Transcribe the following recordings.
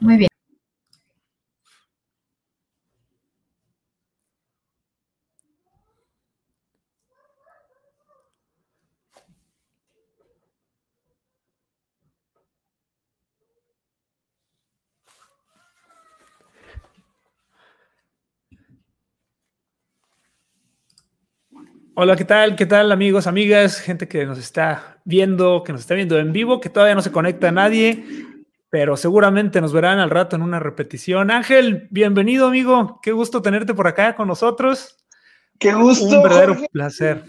Muy bien. Hola, ¿qué tal? ¿Qué tal amigos, amigas, gente que nos está viendo, que nos está viendo en vivo, que todavía no se conecta nadie, pero seguramente nos verán al rato en una repetición. Ángel, bienvenido amigo, qué gusto tenerte por acá con nosotros. Qué gusto. Un verdadero placer.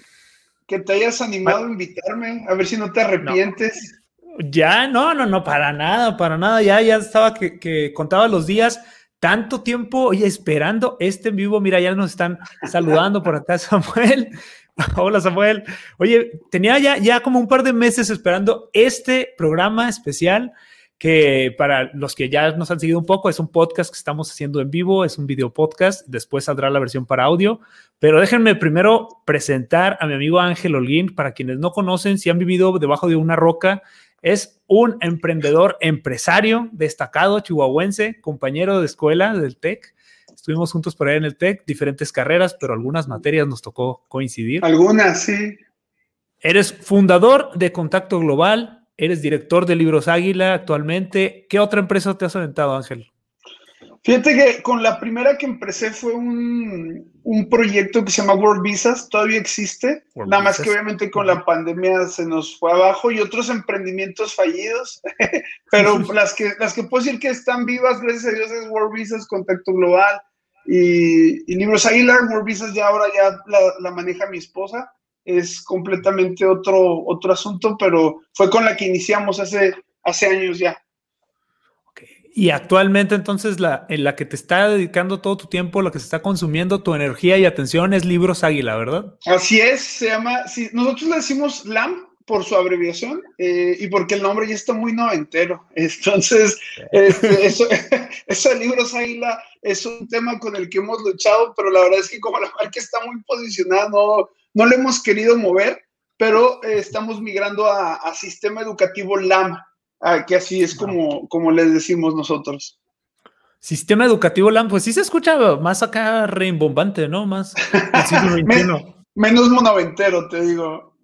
Que te hayas animado a invitarme, a ver si no te arrepientes. Ya, no, no, no, para nada, para nada, ya, ya estaba que, que contaba los días tanto tiempo, oye, esperando este en vivo. Mira, ya nos están saludando por acá, Samuel. Hola Samuel. Oye, tenía ya, ya como un par de meses esperando este programa especial que para los que ya nos han seguido un poco es un podcast que estamos haciendo en vivo, es un video podcast, después saldrá la versión para audio, pero déjenme primero presentar a mi amigo Ángel Holguín, para quienes no conocen, si han vivido debajo de una roca, es un emprendedor empresario destacado chihuahuense, compañero de escuela del TEC, Estuvimos juntos por ahí en el TEC, diferentes carreras, pero algunas materias nos tocó coincidir. Algunas, sí. Eres fundador de Contacto Global, eres director de Libros Águila actualmente. ¿Qué otra empresa te has aventado, Ángel? Fíjate que con la primera que empecé fue un, un proyecto que se llama World Visas, todavía existe, nada más que obviamente con la pandemia se nos fue abajo y otros emprendimientos fallidos, pero las, que, las que puedo decir que están vivas, gracias a Dios, es World Visas, Contacto Global y, Libros Águila. World Visas ya ahora ya la, la, maneja mi esposa, es completamente otro, otro asunto, pero fue con la que iniciamos hace, hace años ya. Y actualmente entonces la, en la que te está dedicando todo tu tiempo, lo que se está consumiendo tu energía y atención es Libros Águila, ¿verdad? Así es, se llama, sí, nosotros le decimos LAM por su abreviación eh, y porque el nombre ya está muy noventero. Entonces, este, eso, eso de Libros Águila es un tema con el que hemos luchado, pero la verdad es que como la marca está muy posicionada, no, no le hemos querido mover, pero eh, estamos migrando a, a sistema educativo LAM Ah, que así es como, como les decimos nosotros. Sistema educativo LAM, pues sí se escucha más acá reimbombante, ¿no? Más menos monoventero, te digo.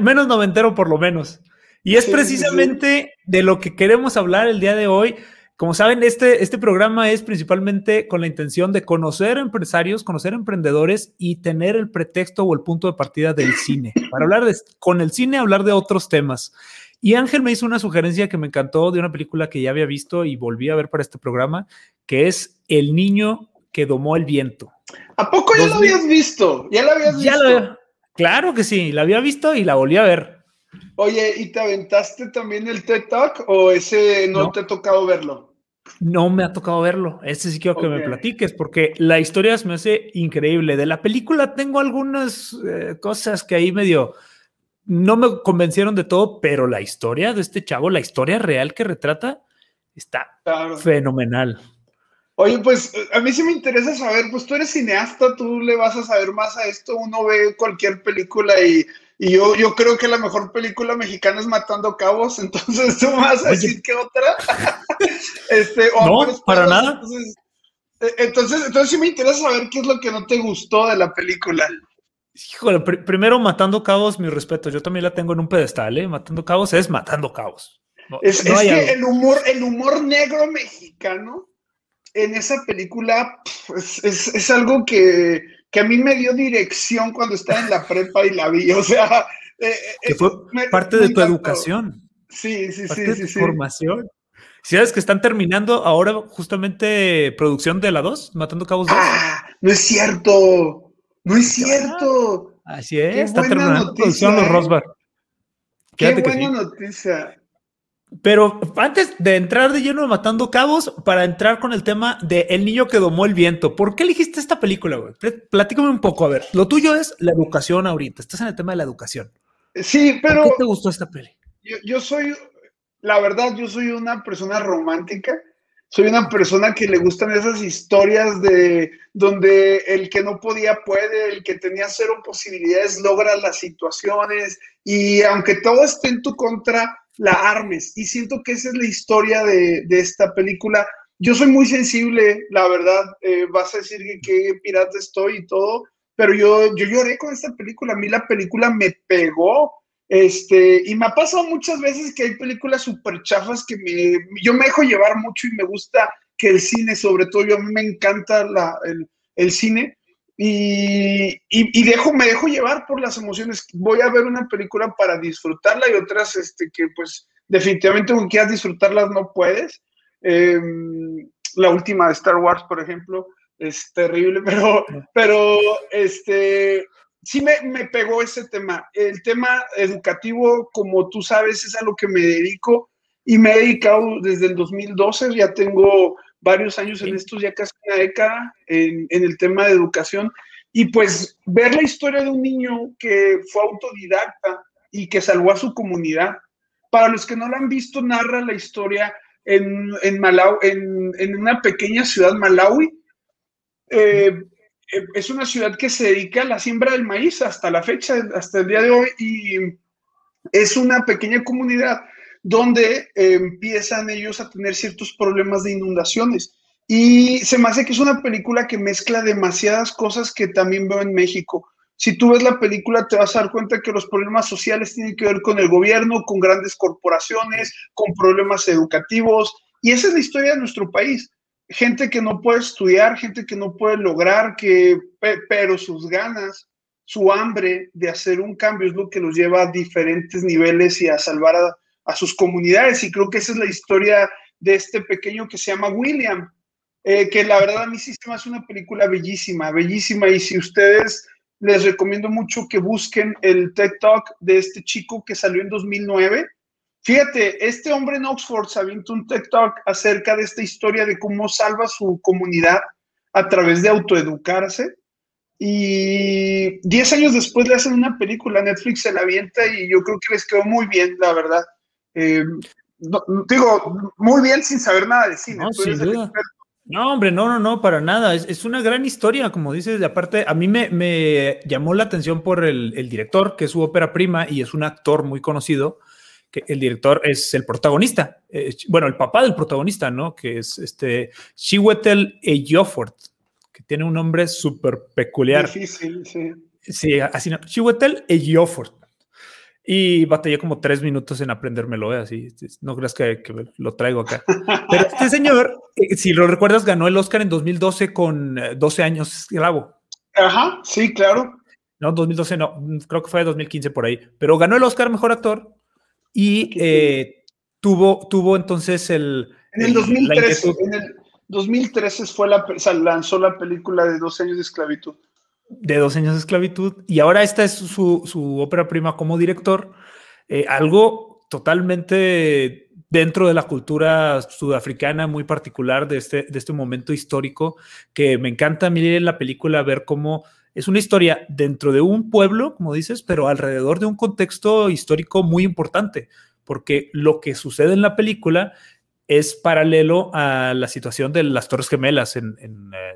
menos noventero por lo menos. Y es precisamente de lo que queremos hablar el día de hoy. Como saben, este, este programa es principalmente con la intención de conocer empresarios, conocer emprendedores y tener el pretexto o el punto de partida del cine. Para hablar de, con el cine, hablar de otros temas. Y Ángel me hizo una sugerencia que me encantó de una película que ya había visto y volví a ver para este programa, que es El niño que domó el viento. ¿A poco ya lo habías visto? ¿Ya lo habías visto? claro que sí, la había visto y la volví a ver. Oye, ¿y te aventaste también el TED Talk o ese no, te ha tocado verlo? No me ha tocado verlo. Ese sí quiero que me platiques, porque la historia se me hace increíble. De la película tengo algunas eh, cosas que ahí medio no me convencieron de todo, pero la historia de este chavo, la historia real que retrata, está fenomenal. Oye, pues a mí sí me interesa saber, pues tú eres cineasta, tú le vas a saber más a esto, uno ve cualquier película y, yo, yo creo que la mejor película mexicana es Matando Cabos, entonces tú vas a decir que otra. este, no, para nada. Eh, entonces, entonces sí me interesa saber qué es lo que no te gustó de la película. Híjole, primero Matando Cabos, mi respeto, yo también la tengo en un pedestal, ¿eh? Matando Cabos es Matando Cabos. es, que el humor, el humor negro mexicano en esa película es, algo que, a mí me dio dirección cuando estaba en la prepa y la vi, o sea... Eh, eh, que fue parte de tu educación. Sí, sí, parte sí, de tu formación. ¿Sabes que están terminando ahora justamente producción de la 2, Matando Cabos 2? ¡Ah! No es cierto. No es cierto. Así es, está terminando producción los Rosbar. Qué buena noticia. Pero antes de entrar de lleno Matando Cabos, para entrar con el tema de El niño que domó el viento, ¿por qué elegiste esta película, güey? Platícame un poco, a ver. Lo tuyo es la educación ahorita, estás en el tema de la educación. Sí, pero. ¿Por qué te gustó esta peli? Yo, yo soy, la verdad, yo soy una persona romántica soy una persona que le gustan esas historias de donde el que no podía puede, el que tenía cero posibilidades logra las situaciones y aunque todo esté en tu contra, la armes. Y siento que esa es la historia de, esta película. Yo soy muy sensible, la verdad. Eh, vas a decir que, que, pirata estoy y todo, pero yo, yo lloré con esta película. A mí la película me pegó. Este, y me ha pasado muchas veces que hay películas súper chafas que me, yo me dejo llevar mucho y me gusta que el cine, sobre todo, yo a mí me encanta la, el, el cine y, y, dejo, me dejo llevar por las emociones. Voy a ver una película para disfrutarla y otras este, que pues definitivamente aunque quieras disfrutarlas no puedes. Em, la última de Star Wars, por ejemplo, es terrible, pero, pero este, sí me, me pegó ese tema. El tema educativo, como tú sabes, es a lo que me dedico y me he dedicado desde el 2012, ya tengo varios años en estos, ya casi una década, en, el tema de educación. Y pues ver la historia de un niño que fue autodidacta y que salvó a su comunidad. Para los que no lo han visto, narra la historia en, en, en, una pequeña ciudad, Malawi. Eh, eh, es una ciudad que se dedica a la siembra del maíz hasta la fecha, hasta el día de hoy, y es una pequeña comunidad donde eh, empiezan ellos a tener ciertos problemas de inundaciones. Y se me hace que es una película que mezcla demasiadas cosas que también veo en México. Si tú ves la película, te vas a dar cuenta que los problemas sociales tienen que ver con el gobierno, con grandes corporaciones, con problemas educativos. Y esa es la historia de nuestro país. Gente que no puede estudiar, gente que no puede lograr, que, pero sus ganas, su hambre de hacer un cambio es lo que los lleva a diferentes niveles y a salvar a, a sus comunidades. Y creo que esa es la historia de este pequeño que se llama William, eh, que la verdad a mí sí se me hace una película bellísima, bellísima. Y si ustedes les recomiendo mucho que busquen el TED Talk de este chico que salió en 2009. Fíjate, este hombre en Oxford se avienta un TED Talk acerca de esta historia de cómo salva su comunidad a través de autoeducarse. Y 10 años después le hacen una película, Netflix se la avienta y yo creo que les quedó muy bien, la verdad. Eh, digo, muy bien sin saber nada de cine. No, hombre, no, no, no, para nada. Es, una gran historia, como dices. De aparte, a mí me, llamó la atención por el, director, que es su ópera prima y es un actor muy conocido. Que el director es el protagonista, eh, bueno, el papá del protagonista, ¿no? Que es este Chiwetel Ejiofor, que tiene un nombre súper peculiar. Difícil, sí. Sí, así no. Chiwetel Ejiofor. Y batallé como tres minutos en aprendérmelo, ¿eh? así. No creas que, lo traigo acá. Pero este señor, eh, si lo recuerdas, ganó el Oscar en 2012 con 12 eh, años esclavo. Ajá, sí, claro. No, 2012 no, creo que fue 2015 por ahí. Pero ganó el Oscar Mejor Actor y tuvo, tuvo entonces el... En el 2013, en el 2013 fue la, lanzó la película de 12 años de esclavitud de dos años de esclavitud y ahora esta es su, su ópera prima como director, eh, algo totalmente dentro de la cultura sudafricana muy particular de este, de este momento histórico que me encanta mirar la película ver cómo es una historia dentro de un pueblo, como dices, pero alrededor de un contexto histórico muy importante, porque lo que sucede en la película es paralelo a la situación de las Torres Gemelas en,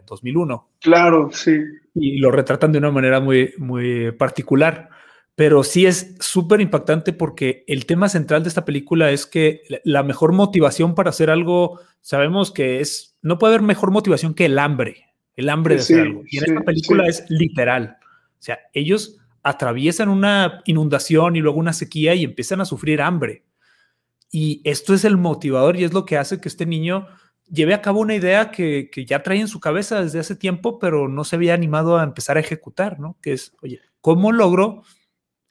2001. Eh, claro, sí. Y lo retratan de una manera muy, muy particular. Pero sí es súper impactante porque el tema central de esta película es que la mejor motivación para hacer algo, sabemos que es, no puede haber mejor motivación que el hambre, el hambre de hacer algo. Y en esta película es literal. O sea, ellos atraviesan una inundación y luego una sequía y empiezan a sufrir hambre y esto es el motivador y es lo que hace que este niño lleve a cabo una idea que, ya trae en su cabeza desde hace tiempo, pero no se había animado a empezar a ejecutar, ¿no? Que es, oye, ¿cómo logro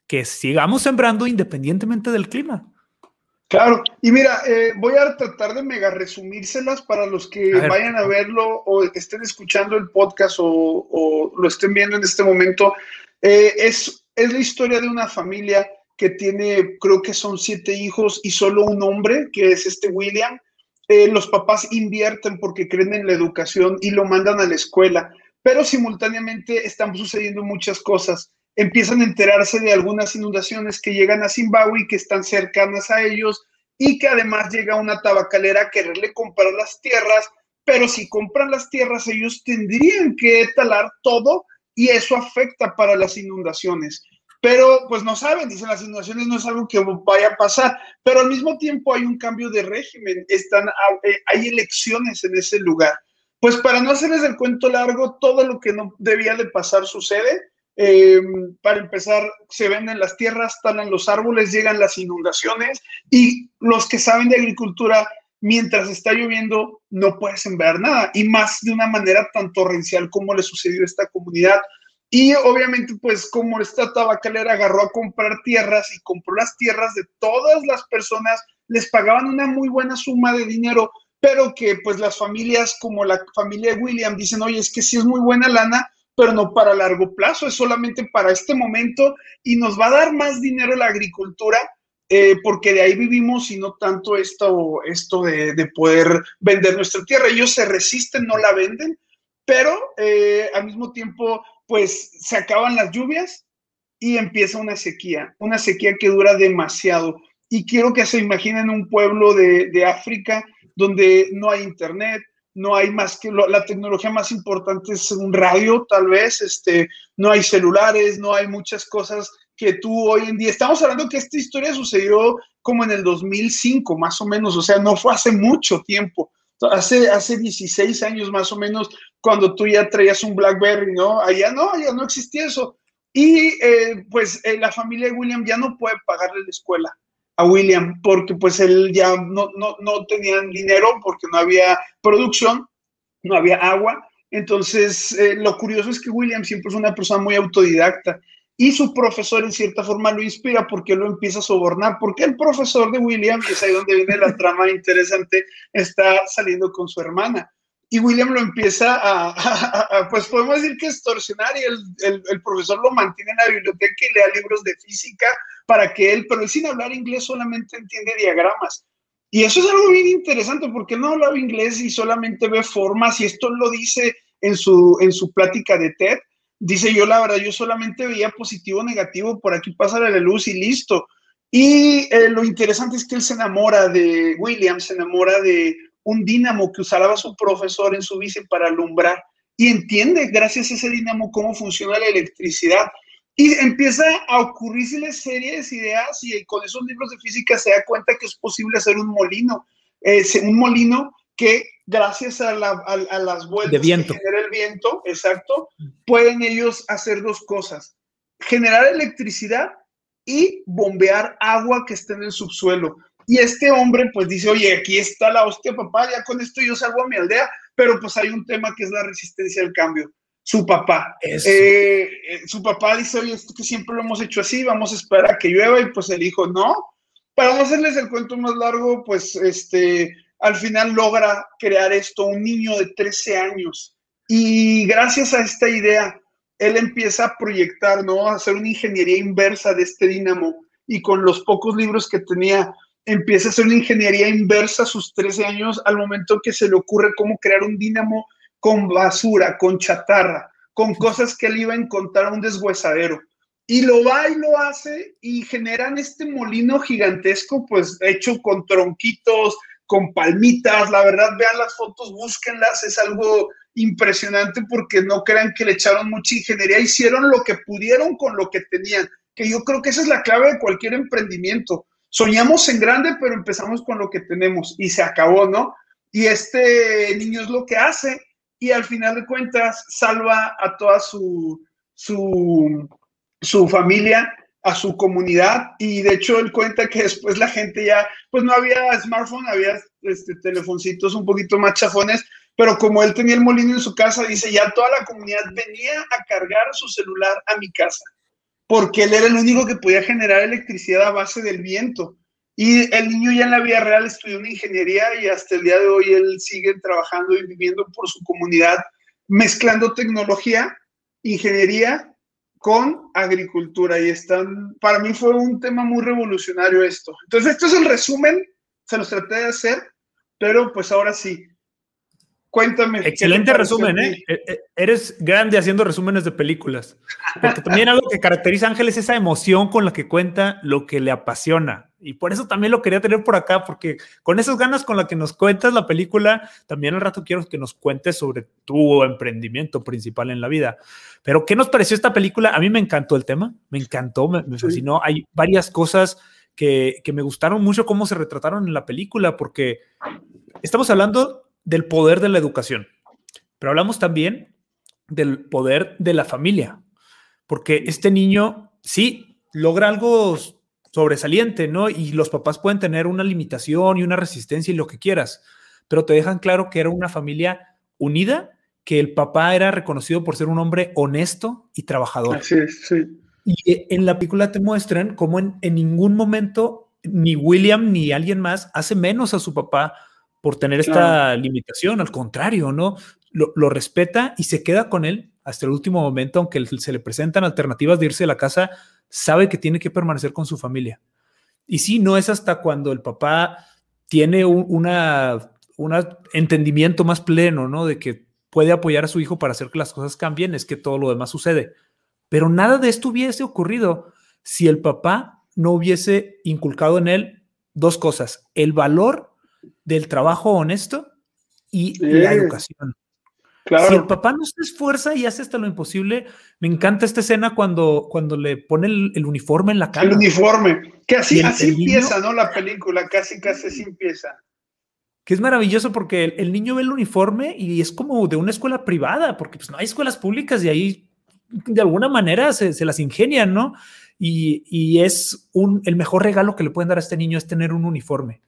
que sigamos sembrando independientemente del clima? Claro, y mira, eh, voy a tratar de mega resumírselas para los que vayan a verlo o estén escuchando el podcast o, lo estén viendo en este momento. Eh, es, es la historia de una familia que tiene, creo que son siete hijos y solo un hombre, que es este William. Eh, los papás invierten porque creen en la educación y lo mandan a la escuela, pero simultáneamente están sucediendo muchas cosas. Empiezan a enterarse de algunas inundaciones que llegan a Zimbabue y que están cercanas a ellos y que además llega una tabacalera a quererle comprar las tierras, pero si compran las tierras ellos tendrían que talar todo y eso afecta para las inundaciones. Pero pues no saben, dicen las inundaciones no es algo que vaya a pasar, pero al mismo tiempo hay un cambio de régimen, están, eh, hay elecciones en ese lugar. Pues para no hacerles el cuento largo, todo lo que no debía de pasar sucede. Em, para empezar, se venden las tierras, talan los árboles, llegan las inundaciones y los que saben de agricultura, mientras está lloviendo, no pueden sembrar nada y más de una manera tan torrencial como le sucedió a esta comunidad. Y obviamente, pues como esta tabacalera agarró a comprar tierras y compró las tierras de todas las personas, les pagaban una muy buena suma de dinero pero que pues las familias como la familia de William dicen, oye, es que sí es muy buena lana, pero no para largo plazo, es solamente para este momento y nos va a dar más dinero la agricultura eh, porque de ahí vivimos y no tanto esto, esto de, poder vender nuestra tierra. Ellos se resisten, no la venden, pero eh, al mismo tiempo pues se acaban las lluvias y empieza una sequía, una sequía que dura demasiado. Y quiero que se imaginen un pueblo de, de África donde no hay internet, no hay más que la tecnología más importante es un radio, tal vez, este, no hay celulares, no hay muchas cosas que tú hoy en día, estamos hablando que esta historia sucedió como en el 2005, más o menos, o sea, no fue hace mucho tiempo, hace, hace 16 años más o menos, cuando tú ya traías un BlackBerry, ¿no? Allá no, allá no existía eso. Y eh, pues eh, la familia de William ya no puede pagarle la escuela a William porque pues él ya no, no, no tenían dinero porque no había producción, no había agua. Entonces, eh, lo curioso es que William siempre fue una persona muy autodidacta y su profesor en cierta forma lo inspira porque lo empieza a sobornar, porque el profesor de William, que es ahí donde viene la trama interesante, está saliendo con su hermana y William lo empieza a, pues podemos decir que extorsionar y el, el, profesor lo mantiene en la biblioteca y lea libros de física para que él, pero él sin hablar inglés solamente entiende diagramas. Y eso es algo bien interesante porque no hablaba inglés y solamente ve formas y esto lo dice en su, en su plática de TED. Dice yo la verdad, yo solamente veía positivo, negativo, por aquí pasa la luz y listo. Y eh, lo interesante es que él se enamora de William, se enamora de un dínamo que usaba su profesor en su bici para alumbrar y entiende gracias a ese dínamo cómo funciona la electricidad. Y empieza a ocurrirse series de ideas y con esos libros de física se da cuenta que es posible hacer un molino, eh, un molino que gracias a, las vueltas de viento. que genera el viento, exacto, pueden ellos hacer dos cosas, generar electricidad y bombear agua que esté en el subsuelo. Y este hombre pues dice, oye, aquí está la hostia, papá, ya con esto yo salgo a mi aldea, pero pues hay un tema que es la resistencia al cambio. Su papá. Eh, eh, su papá dice, oye, esto que siempre lo hemos hecho así, vamos a esperar a que llueva, y pues él dijo, no. Para no hacerles el cuento más largo, pues este, al final logra crear esto, un niño de 13 años. Y gracias a esta idea, él empieza a proyectar, ¿no? A hacer una ingeniería inversa de este dínamo y con los pocos libros que tenía, empieza a hacer una ingeniería inversa a sus 13 años al momento que se le ocurre cómo crear un dínamo con basura, con chatarra, con cosas que él iba a encontrar a un deshuesadero. Y lo va y lo hace y generan este molino gigantesco, pues hecho con tronquitos, con palmitas. La verdad, vean las fotos, búsquenlas, es algo impresionante porque no crean que le echaron mucha ingeniería, hicieron lo que pudieron con lo que tenían, que yo creo que esa es la clave de cualquier emprendimiento soñamos en grande, pero empezamos con lo que tenemos y se acabó, ¿no? Y este niño es lo que hace y al final de cuentas salva a toda su, su, su familia, a su comunidad y de hecho él cuenta que después la gente ya, pues no había smartphone, había este, telefoncitos un poquito más chafones, pero como él tenía el molino en su casa, dice, ya toda la comunidad venía a cargar su celular a mi casa porque él era el único que podía generar electricidad a base del viento. Y el niño ya en la vida real estudió una ingeniería y hasta el día de hoy él sigue trabajando y viviendo por su comunidad, mezclando tecnología, ingeniería con agricultura. Y están, para mí fue un tema muy revolucionario esto. Entonces, esto es el resumen, se los traté de hacer, pero pues ahora sí, Cuéntame. Excelente resumen, ¿eh? E, e, Eres grande haciendo resúmenes de películas. Porque también algo que caracteriza a Ángel es esa emoción con la que cuenta lo que le apasiona. Y por eso también lo quería tener por acá, porque con esas ganas con las que nos cuentas la película, también al rato quiero que nos cuentes sobre tu emprendimiento principal en la vida. Pero, ¿qué nos pareció esta película? A mí me encantó el tema, me encantó, me, fascinó. Hay varias cosas que, que me gustaron mucho cómo se retrataron en la película, porque estamos hablando del poder de la educación, pero hablamos también del poder de la familia, porque este niño sí logra algo sobresaliente, ¿no? Y los papás pueden tener una limitación y una resistencia y lo que quieras, pero te dejan claro que era una familia unida, que el papá era reconocido por ser un hombre honesto y trabajador. Así sí. Y en la película te muestran cómo en, ningún momento ni William ni alguien más hace menos a su papá por tener esta limitación, al contrario, ¿no? Lo, lo, respeta y se queda con él hasta el último momento, aunque se le presentan alternativas de irse de la casa, sabe que tiene que permanecer con su familia. Y sí, no es hasta cuando el papá tiene un una, entendimiento más pleno, ¿no? De que puede apoyar a su hijo para hacer que las cosas cambien, es que todo lo demás sucede. Pero nada de esto hubiese ocurrido si el papá no hubiese inculcado en él dos cosas, el valor del trabajo honesto y la educación. Si el papá no se esfuerza y hace hasta lo imposible, me encanta esta escena cuando, cuando le pone el, uniforme en la cara. El uniforme, que así, así empieza, ¿no? La película, casi, casi así empieza. Que es maravilloso porque el, niño ve el uniforme y es como de una escuela privada, porque pues no hay escuelas públicas y ahí de alguna manera se, las ingenian, ¿no? Y, y es un, el mejor regalo que le pueden dar a este niño es tener un uniforme.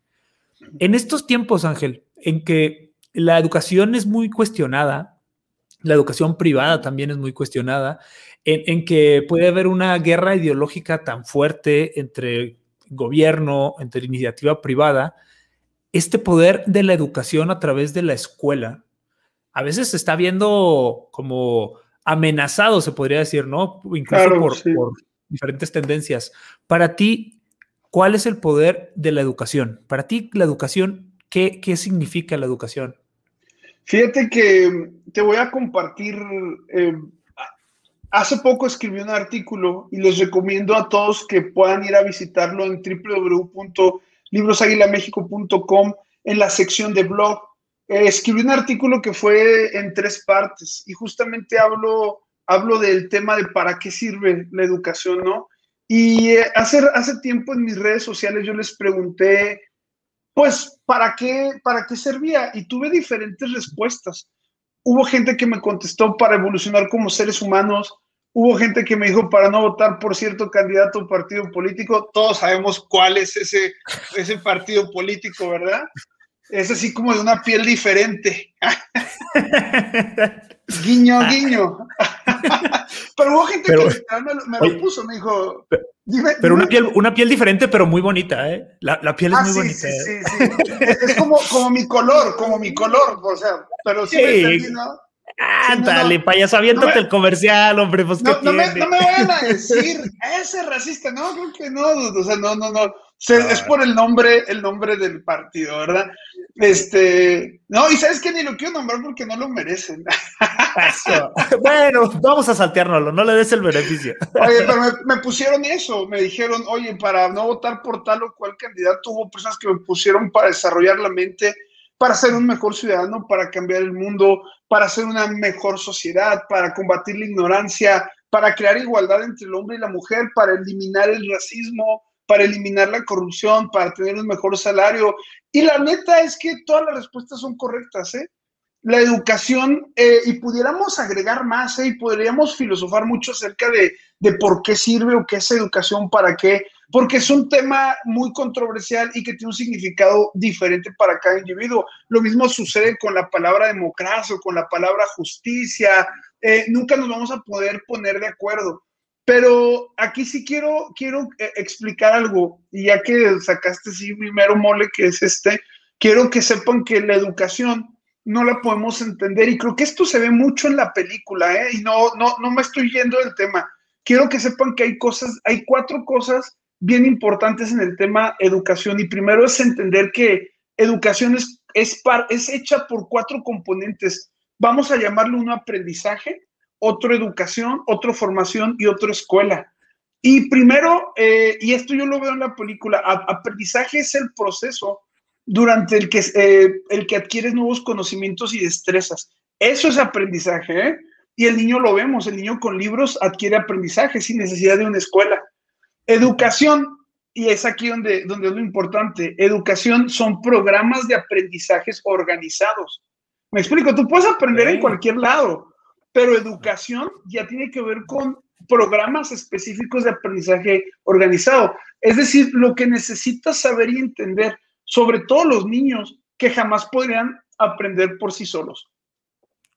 En estos tiempos, Ángel, en que la educación es muy cuestionada, la educación privada también es muy cuestionada, en, que puede haber una guerra ideológica tan fuerte entre gobierno, entre iniciativa privada, este poder de la educación a través de la escuela a veces se está viendo como amenazado, se podría decir, ¿no? Incluso por, diferentes tendencias. Para ti, ¿cuál es el poder de la educación? Para ti, la educación, ¿qué, qué significa la educación? Fíjate que te voy a compartir. Eh, hace poco escribí un artículo y les recomiendo a todos que puedan ir a visitarlo en www.librosaguilamexico.com en la sección de blog. Eh, escribí un artículo que fue en tres partes y justamente hablo, hablo del tema de para qué sirve la educación, ¿no? Y eh, hace, hace tiempo en mis redes sociales yo les pregunté pues, ¿para qué, ¿para qué servía? Y tuve diferentes respuestas. Hubo gente que me contestó para evolucionar como seres humanos, hubo gente que me dijo para no votar por cierto candidato o partido político, todos sabemos cuál es ese, ese partido político, ¿verdad? Es así como de una piel diferente. guiño, guiño. pero hubo gente que me, lo puso, me dijo, pero una piel, una piel diferente, pero muy bonita, ¿eh? La, la piel es ah, muy bonita. Sí, ¿eh? sí, sí. es como, como mi color, como mi color, o sea, pero sí, sí. ¿no? Ándale, no, payaso, aviéntate el comercial, hombre, pues no, no, me, no me vayan a decir, ese racista, no, creo que no, o sea, no, no, no, es por el nombre, el nombre del partido, ¿verdad? Este, no, y sabes que ni lo quiero nombrar porque no lo merecen. Bueno, vamos a salteárnoslo, no le des el beneficio. Oye, pero me, pusieron eso, me dijeron, oye, para no votar por tal o cual candidato, hubo personas que me pusieron para desarrollar la mente, para ser un mejor ciudadano, para cambiar el mundo, para ser una mejor sociedad, para combatir la ignorancia, para crear igualdad entre el hombre y la mujer, para eliminar el racismo, para eliminar la corrupción, para tener un mejor salario. Y la neta es que todas las respuestas son correctas, ¿eh? La educación, eh, y pudiéramos agregar más, ¿eh? Y podríamos filosofar mucho acerca de, de por qué sirve o qué es educación, para qué, porque es un tema muy controversial y que tiene un significado diferente para cada individuo. Lo mismo sucede con la palabra democracia o con la palabra justicia. Eh, nunca nos vamos a poder poner de acuerdo. Pero aquí sí quiero, quiero eh, explicar algo, y ya que sacaste sí primero mole, que es este, quiero que sepan que la educación no la podemos entender, y creo que esto se ve mucho en la película, ¿eh? y no, no, no me estoy yendo del tema. Quiero que sepan que hay cosas, hay cuatro cosas bien importantes en el tema educación, y primero es entender que educación es, es, es hecha por cuatro componentes. Vamos a llamarlo un aprendizaje, otro educación, otro formación y otra escuela. Y primero, eh, y esto yo lo veo en la película, aprendizaje es el proceso durante el que, eh, el que adquieres nuevos conocimientos y destrezas. Eso es aprendizaje, ¿eh? Y el niño lo vemos, el niño con libros adquiere aprendizaje sin necesidad de una escuela. Educación, y es aquí donde, donde es lo importante, educación son programas de aprendizajes organizados. Me explico, tú puedes aprender en cualquier lado, pero educación ya tiene que ver con programas específicos de aprendizaje organizado. Es decir, lo que necesitas saber y entender, sobre todo los niños que jamás podrían aprender por sí solos.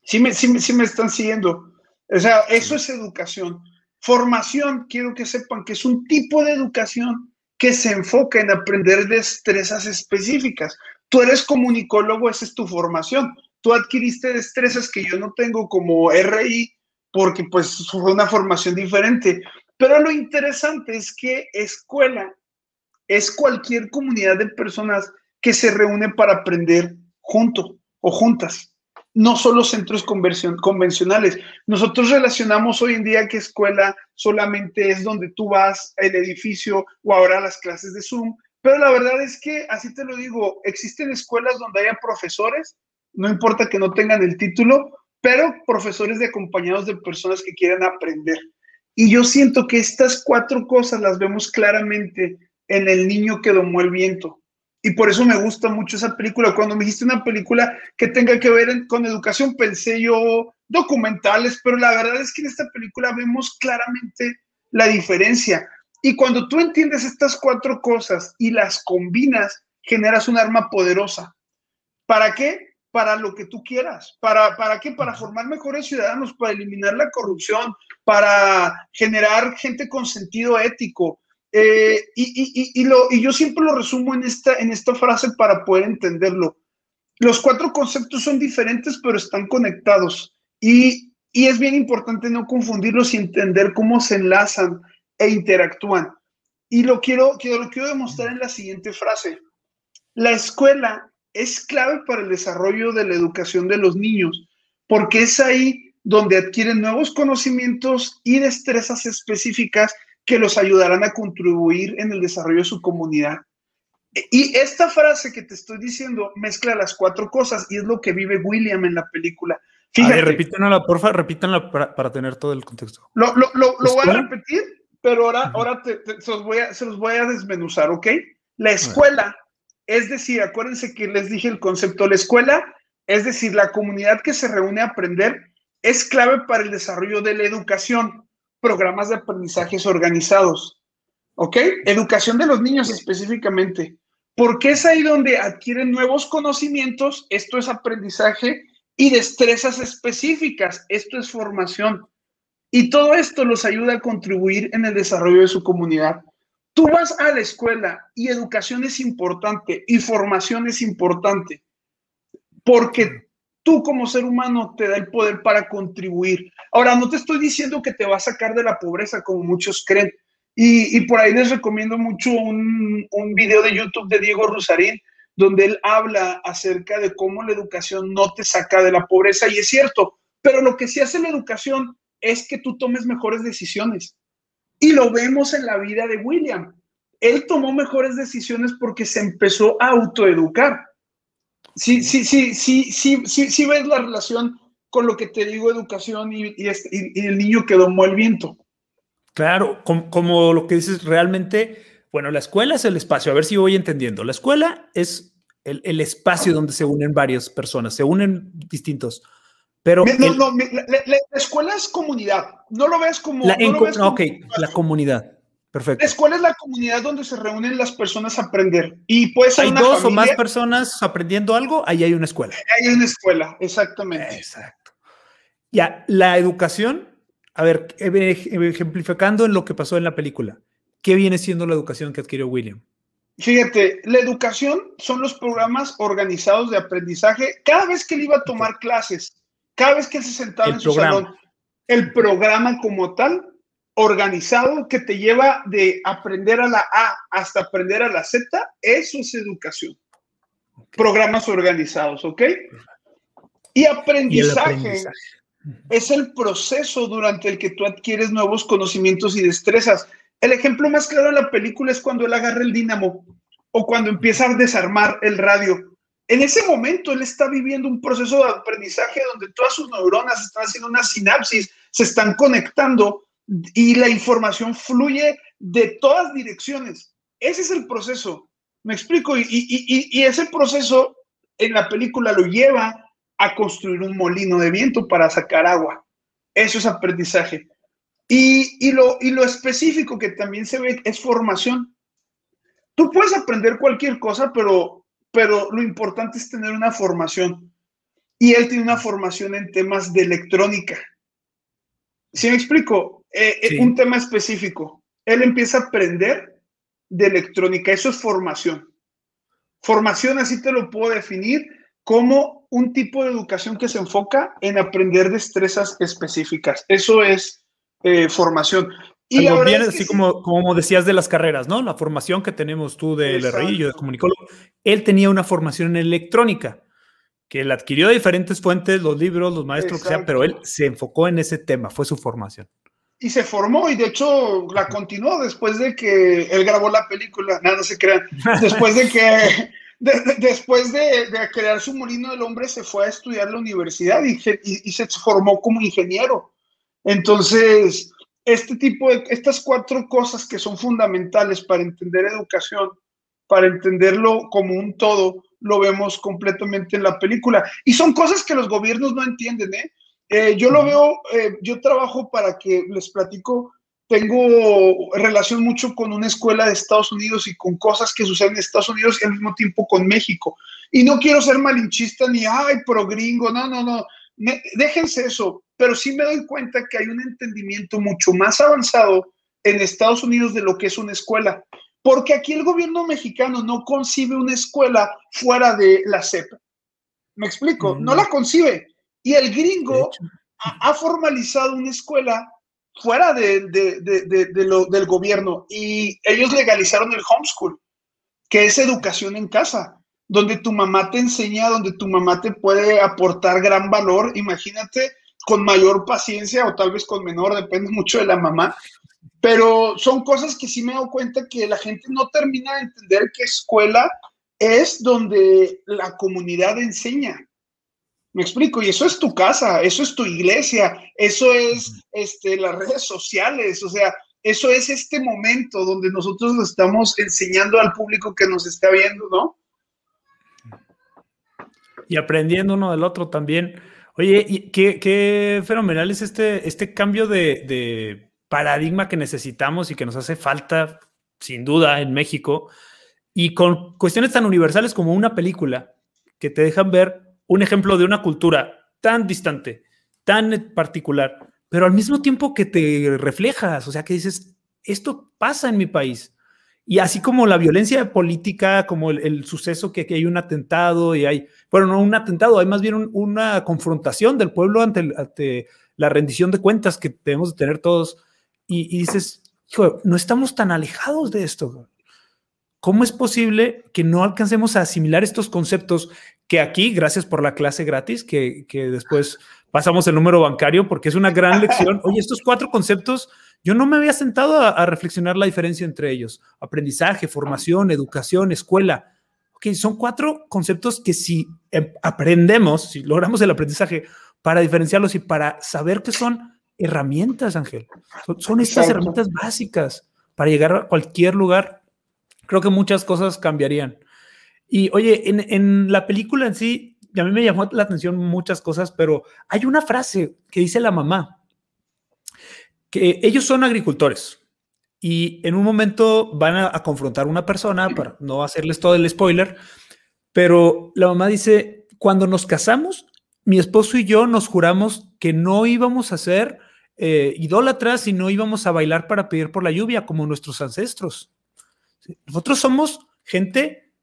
Sí me, sí, me están siguiendo. O sea, eso es educación. Formación, quiero que sepan que es un tipo de educación que se enfoca en aprender destrezas específicas. Tú eres comunicólogo, esa es tu formación. Tú adquiriste destrezas que yo no tengo como RI porque pues fue una formación diferente. Pero lo interesante es que escuela es cualquier comunidad de personas que se reúne para aprender junto o juntas, no solo centros convencionales. Nosotros relacionamos hoy en día que escuela solamente es donde tú vas, el edificio o ahora las clases de Zoom, pero la verdad es que, así te lo digo, existen escuelas donde haya profesores, no importa que no tengan el título, pero profesores de acompañados de personas que quieran aprender. Y yo siento que estas cuatro cosas las vemos claramente en el niño que domó el viento. Y por eso me gusta mucho esa película. Cuando me dijiste una película que tenga que ver con educación, pensé yo documentales, pero la verdad es que en esta película vemos claramente la diferencia. Y cuando tú entiendes estas cuatro cosas y las combinas, generas un arma poderosa. ¿Para qué? Para lo que tú quieras. ¿Para, para qué? Para formar mejores ciudadanos, para eliminar la corrupción, para generar gente con sentido ético, eh, y, lo, y yo siempre lo resumo en esta, en esta frase para poder entenderlo. Los cuatro conceptos son diferentes, pero están conectados. Y, es bien importante no confundirlos y entender cómo se enlazan e interactúan. Y lo quiero, quiero, lo quiero demostrar en la siguiente frase. La escuela es clave para el desarrollo de la educación de los niños, porque es ahí donde adquieren nuevos conocimientos y destrezas específicas que los ayudarán a contribuir en el desarrollo de su comunidad. Y esta frase que te estoy diciendo mezcla las cuatro cosas y es lo que vive William en la película. Fíjate. repítanla, porfa, repítanla para, tener todo el contexto. Lo, voy a repetir, pero ahora, ahora se, los voy a, se, los voy a, desmenuzar, ¿ok? La escuela, es decir, acuérdense que les dije el concepto, la escuela, es decir, la comunidad que se reúne a aprender, es clave para el desarrollo de la educación programas de aprendizajes organizados. ¿Ok? Educación de los niños específicamente. Porque es ahí donde adquieren nuevos conocimientos, esto es aprendizaje, y destrezas específicas, esto es formación. Y todo esto los ayuda a contribuir en el desarrollo de su comunidad. Tú vas a la escuela y educación es importante y formación es importante, porque tú como ser humano te da el poder para contribuir. Ahora, no te estoy diciendo que te va a sacar de la pobreza como muchos creen. Y, por ahí les recomiendo mucho un, un video de YouTube de Diego Rosarín, donde él habla acerca de cómo la educación no te saca de la pobreza. Y es cierto, pero lo que sí hace la educación es que tú tomes mejores decisiones. Y lo vemos en la vida de William. Él tomó mejores decisiones porque se empezó a autoeducar sí, sí, sí, sí, sí, sí, sí ves la relación con lo que te digo, educación y, y, el niño que domó el viento. Claro, como, lo que dices, realmente, bueno, la escuela es el espacio, a ver si voy entendiendo. La escuela es el, espacio donde se unen varias personas, se unen distintos. Pero no, no, la, escuela es comunidad. No lo ves como. La, ok, la comunidad. Perfecto. La escuela es la comunidad donde se reúnen las personas a aprender. Y puede ser hay dos o más personas aprendiendo algo, ahí hay una escuela. Ahí hay una escuela, exactamente. Exacto. Ya, la educación, a ver, ejemplificando en lo que pasó en la película, ¿qué viene siendo la educación que adquirió William? Fíjate, la educación son los programas organizados de aprendizaje. Cada vez que él iba a tomar clases, cada vez que él se sentaba en su salón, el programa como tal organizado que te lleva de aprender a la A hasta aprender a la Z, eso es educación. Programas organizados, ¿ok? Y aprendizaje, es el proceso durante el que tú adquieres nuevos conocimientos y destrezas. El ejemplo más claro de la película es cuando él agarra el dínamo o cuando empieza a desarmar el radio. En ese momento él está viviendo un proceso de aprendizaje donde todas sus neuronas están haciendo una sinapsis, se están conectando y la información fluye de todas direcciones. Ese es el proceso. Me explico. Y, y, ese proceso en la película lo lleva a construir un molino de viento para sacar agua. Eso es aprendizaje. Y, y lo específico que también se ve es formación. Tú puedes aprender cualquier cosa, pero, pero lo importante es tener una formación. Y él tiene una formación en temas de electrónica. ¿Sí me explico? Eh, eh, un tema específico. Él empieza a aprender de electrónica. Eso es formación. Formación, así te lo puedo definir como un tipo de educación que se enfoca en aprender destrezas específicas. Eso es eh, formación. Y ahora bien, así como, como decías de las carreras, ¿no? La formación que tenemos tú del RI, yo de comunicólogo, él tenía una formación en electrónica, que él adquirió de diferentes fuentes, los libros, los maestros, que sea, pero él se enfocó en ese tema, fue su formación. Y se formó y de hecho la continuó después de que él grabó la película, nada, no se crean, después de que, después de, crear su molino del hombre, se fue a estudiar la universidad y, y se formó como ingeniero. Entonces, este tipo de, estas cuatro cosas que son fundamentales para entender educación, para entenderlo como un todo, lo vemos completamente en la película. Y son cosas que los gobiernos no entienden, ¿eh? eh yo lo veo, eh, yo trabajo para que les platico, tengo relación mucho con una escuela de Estados Unidos y con cosas que suceden en Estados Unidos y al mismo tiempo con México. Y no quiero ser malinchista ni, ay, pro gringo, no, no, no déjense eso, pero sí me doy cuenta que hay un entendimiento mucho más avanzado en Estados Unidos de lo que es una escuela, porque aquí el gobierno mexicano no concibe una escuela fuera de la CEP. ¿Me explico? No la concibe. Y el gringo ha, formalizado una escuela fuera de, lo, del gobierno y ellos legalizaron el homeschool, que es educación en casa donde tu mamá te enseña, donde tu mamá te puede aportar gran valor, imagínate con mayor paciencia o tal vez con menor, depende mucho de la mamá, pero son cosas que sí me dado cuenta que la gente no termina de entender que escuela es donde la comunidad enseña. Me explico, y eso es tu casa, eso es tu iglesia, eso es este, las redes sociales, o sea, eso es este momento donde nosotros lo estamos enseñando al público que nos está viendo, ¿no? Y aprendiendo uno del otro también. Oye, qué, fenomenal es este, este cambio de, paradigma que necesitamos y que nos hace falta, sin duda, en México. Y con cuestiones tan universales como una película que te dejan ver un ejemplo de una cultura tan distante, tan particular, pero al mismo tiempo que te reflejas, o sea, que dices, esto pasa en mi país. Y así como la violencia política, como el, suceso que, hay un atentado y hay, bueno, no un atentado, hay más bien una confrontación del pueblo ante, la rendición de cuentas que debemos de tener todos. Y, dices, hijo, no estamos tan alejados de esto. ¿Cómo es posible que no alcancemos a asimilar estos conceptos que aquí, gracias por la clase gratis, que, que después pasamos el número bancario, porque es una gran lección. Oye, estos cuatro conceptos yo no me había sentado a, reflexionar la diferencia entre ellos. Aprendizaje, formación, educación, escuela. Ok, son cuatro conceptos que si em, aprendemos, si logramos el aprendizaje para diferenciarlos y para saber que son herramientas, Ángel. Son, estas herramientas básicas para llegar a cualquier lugar. Creo que muchas cosas cambiarían. Y oye, en, en la película en sí, a mí me llamó la atención muchas cosas, pero hay una frase que dice la mamá que ellos son agricultores y en un momento van a, confrontar a una persona, para no hacerles todo el spoiler, pero la mamá dice, cuando nos casamos, mi esposo y yo nos juramos que no íbamos a ser eh, idólatras y no íbamos a bailar para pedir por la lluvia como nuestros ancestros. Nosotros somos gente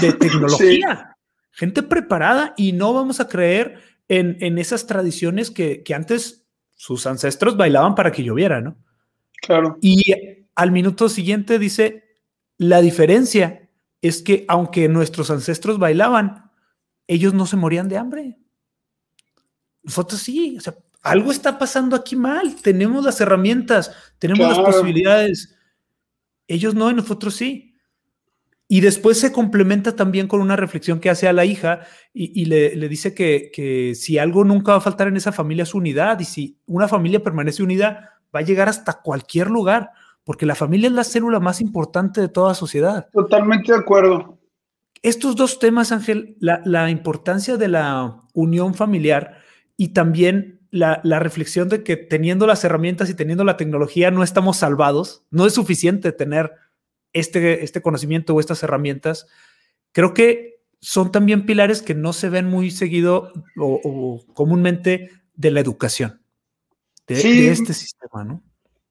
de tecnología, gente preparada y no vamos a creer en, esas tradiciones que, que antes sus ancestros bailaban para que lloviera, ¿no? Claro. Y al minuto siguiente dice, la diferencia es que aunque nuestros ancestros bailaban, ellos no se morían de hambre. Nosotros sí, o sea, algo está pasando aquí mal. Tenemos las herramientas, tenemos las posibilidades. ellos no y nosotros sí. Y después se complementa también con una reflexión que hace a la hija y, le, dice que, que, si algo nunca va a faltar en esa familia es unidad y si una familia permanece unida va a llegar hasta cualquier lugar, porque la familia es la célula más importante de toda sociedad. Totalmente de acuerdo. Estos dos temas, Ángel, la, la importancia de la unión familiar y también la, la, reflexión de que teniendo las herramientas y teniendo la tecnología no estamos salvados, no es suficiente tener este, este conocimiento o estas herramientas, creo que son también pilares que no se ven muy seguido o, comúnmente de la educación, de, este sistema, ¿no?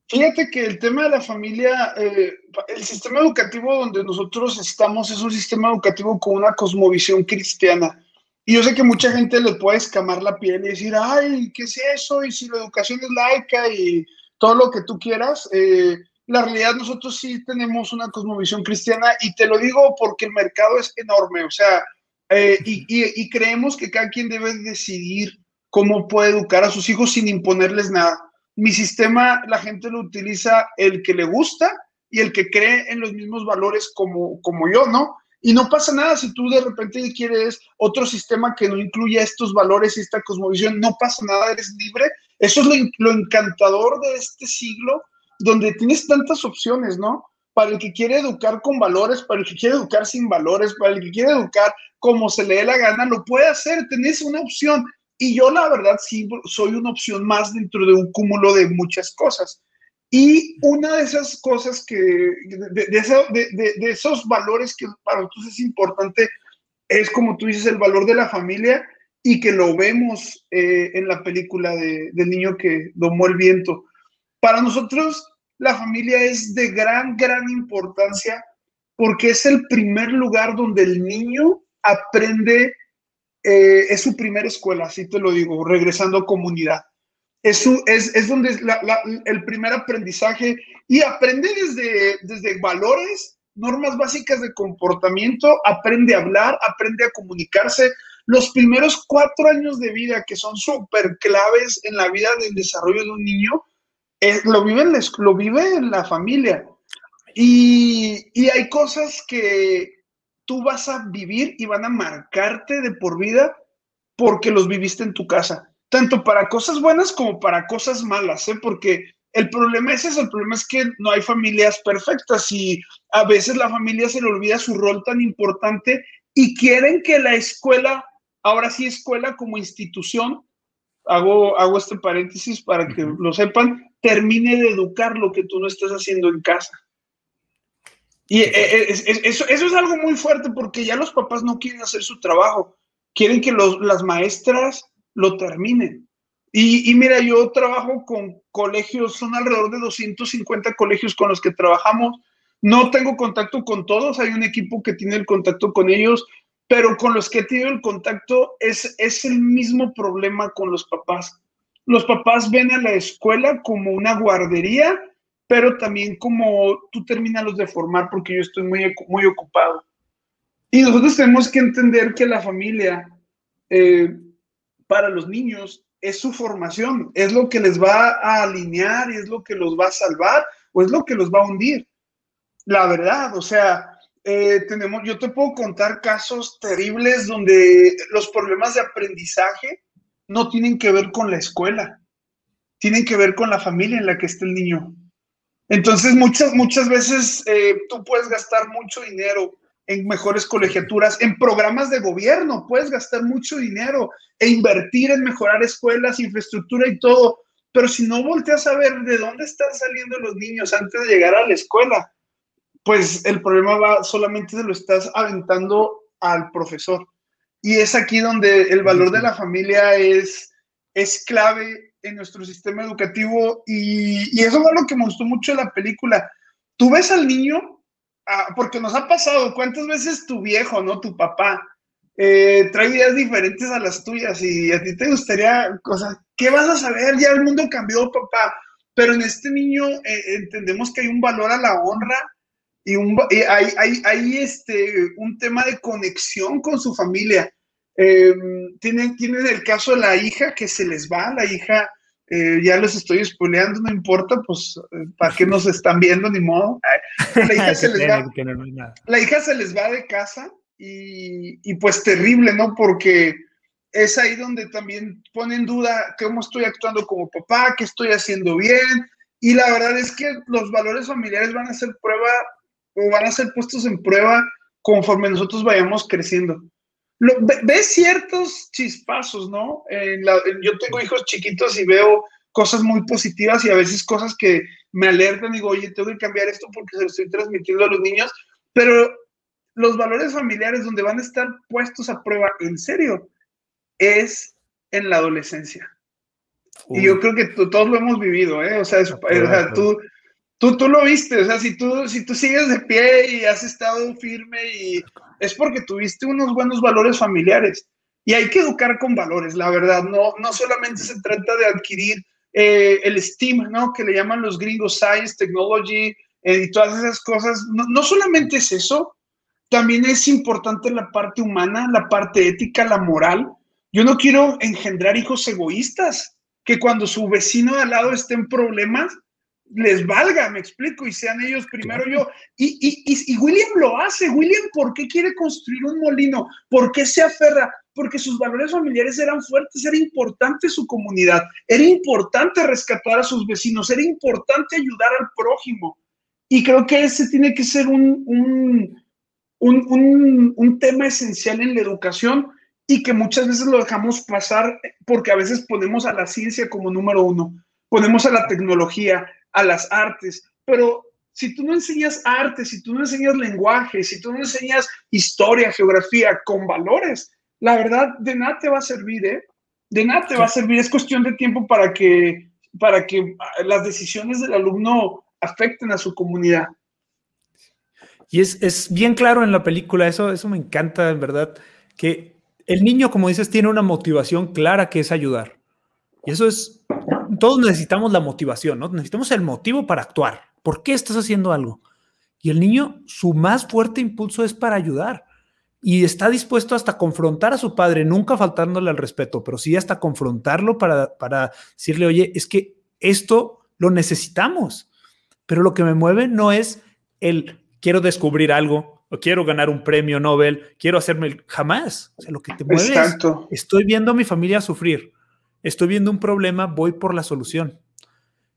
Fíjate que el tema de la familia, eh, el sistema educativo donde nosotros estamos es un sistema educativo con una cosmovisión cristiana. Y yo sé que mucha gente le puede escamar la piel y decir, ay, ¿qué es eso? Y si la educación es laica y todo lo que tú quieras, eh, la realidad nosotros sí tenemos una cosmovisión cristiana y te lo digo porque el mercado es enorme, o sea, eh, y, creemos que cada quien debe decidir cómo puede educar a sus hijos sin imponerles nada. Mi sistema, la gente lo utiliza el que le gusta y el que cree en los mismos valores como, como yo, ¿no? Y no pasa nada si tú de repente quieres otro sistema que no incluya estos valores y esta cosmovisión, no pasa nada, eres libre. Eso es lo, lo encantador de este siglo, donde tienes tantas opciones, ¿no? Para el que quiere educar con valores, para el que quiere educar sin valores, para el que quiere educar como se le dé la gana, lo puede hacer, tenés una opción. Y yo la verdad sí soy una opción más dentro de un cúmulo de muchas cosas. Y una de esas cosas que, de, esos valores que para nosotros es importante, es como tú dices, el valor de la familia y que lo vemos eh, en la película del niño que domó el viento. Para nosotros la familia es de gran, gran importancia porque es el primer lugar donde el niño aprende, eh, es su primera escuela, así te lo digo, regresando a comunidad. Es, es, es donde es el primer aprendizaje y aprende desde, desde valores, normas básicas de comportamiento, aprende a hablar, aprende a comunicarse. Los primeros cuatro años de vida que son súper claves en la vida del desarrollo de un niño, lo, vive en la, lo vive en la familia. Y, y hay cosas que tú vas a vivir y van a marcarte de por vida porque los viviste en tu casa. Tanto para cosas buenas como para cosas malas, ¿eh? Porque el problema es el problema es que no hay familias perfectas y a veces la familia se le olvida su rol tan importante y quieren que la escuela, ahora sí escuela como institución, hago, hago este paréntesis para que lo sepan, termine de educar lo que tú no estás haciendo en casa. Y eh, eh, eso, eso, es algo muy fuerte porque ya los papás no quieren hacer su trabajo, quieren que los, las maestras lo terminen. Y, y, mira, yo trabajo con colegios, son alrededor de 250 colegios con los que trabajamos. No tengo contacto con todos, hay un equipo que tiene el contacto con ellos, pero con los que he tenido el contacto es, es el mismo problema con los papás los papás ven a la escuela como una guardería, pero también como tú terminas de formar porque yo estoy muy, muy ocupado. Y nosotros tenemos que entender que la familia eh, para los niños es su formación, es lo que les va a alinear es lo que los va a salvar o es lo que los va a hundir. La verdad, o sea, eh, tenemos, yo te puedo contar casos terribles donde los problemas de aprendizaje no tienen que ver con la escuela, tienen que ver con la familia en la que está el niño. Entonces, muchas, muchas veces eh, tú puedes gastar mucho dinero en mejores colegiaturas, en programas de gobierno, puedes gastar mucho dinero e invertir en mejorar escuelas, infraestructura y todo, pero si no volteas a ver de dónde están saliendo los niños antes de llegar a la escuela, pues el problema va solamente se lo estás aventando al profesor. Y es aquí donde el valor de la familia es, es clave en nuestro sistema educativo y, eso es lo que me gustó mucho de la película. Tú ves al niño, ah, porque nos ha pasado, ¿cuántas veces tu viejo, no tu papá, eh, trae ideas diferentes a las tuyas y a ti te gustaría, cosas, ¿qué vas a saber? Ya el mundo cambió, papá. Pero en este niño eh, entendemos que hay un valor a la honra, y, un, hay, hay, hay, este, un tema de conexión con su familia. Eh, tienen, tienen el caso de la hija que se les va, la hija eh, ya los estoy spoileando, no importa, pues, eh, ¿para qué nos están viendo? Ni modo. La hija, se les va, la hija se les va de casa y, y, pues terrible, ¿no? Porque es ahí donde también pone en duda cómo estoy actuando como papá, qué estoy haciendo bien. Y la verdad es que los valores familiares van a ser prueba o van a ser puestos en prueba conforme nosotros vayamos creciendo. ves ciertos chispazos, ¿no? yo tengo hijos chiquitos y veo cosas muy positivas y a veces cosas que me alertan. Digo, oye, tengo que cambiar esto porque se lo estoy transmitiendo a los niños. Pero los valores familiares donde van a estar puestos a prueba en serio es en la adolescencia. Y yo creo que todos lo hemos vivido, ¿eh? O sea, tú, tú, tú lo viste, o sea, si tú, si tú sigues de pie y has estado firme y es porque tuviste unos buenos valores familiares. Y hay que educar con valores, la verdad, no, no solamente se trata de adquirir eh, el STEAM, ¿no? Que le llaman los gringos Science, Technology eh, y todas esas cosas. No, no solamente es eso, también es importante la parte humana, la parte ética, la moral. Yo no quiero engendrar hijos egoístas, que cuando su vecino de al lado esté en problemas, les valga, me explico, y sean ellos primero yo. Y, y, y, William lo hace. William, ¿por qué quiere construir un molino? ¿Por qué se aferra? Porque sus valores familiares eran fuertes, era importante su comunidad, era importante rescatar a sus vecinos, era importante ayudar al prójimo. Y creo que ese tiene que ser un, un, un, un tema esencial en la educación y que muchas veces lo dejamos pasar porque a veces ponemos a la ciencia como número uno, ponemos a la tecnología, a las artes, pero si tú no enseñas arte, si tú no enseñas lenguaje, si tú no enseñas historia, geografía con valores, la verdad de nada te va a servir, ¿eh? De nada te va a servir, es cuestión de tiempo para que, para que las decisiones del alumno afecten a su comunidad. Y es, es bien claro en la película, eso, eso me encanta, en verdad, que el niño, como dices, tiene una motivación clara que es ayudar. Y eso es todos necesitamos la motivación, ¿no? Necesitamos el motivo para actuar. ¿Por qué estás haciendo algo? Y el niño, su más fuerte impulso es para ayudar. Y está dispuesto hasta confrontar a su padre, nunca faltándole al respeto, pero sí hasta confrontarlo para, para decirle, oye, es que esto lo necesitamos. Pero lo que me mueve no es el quiero descubrir algo, o quiero ganar un premio Nobel, quiero hacerme jamás. O sea, lo que te mueve es estoy viendo a mi familia sufrir estoy viendo un problema, voy por la solución.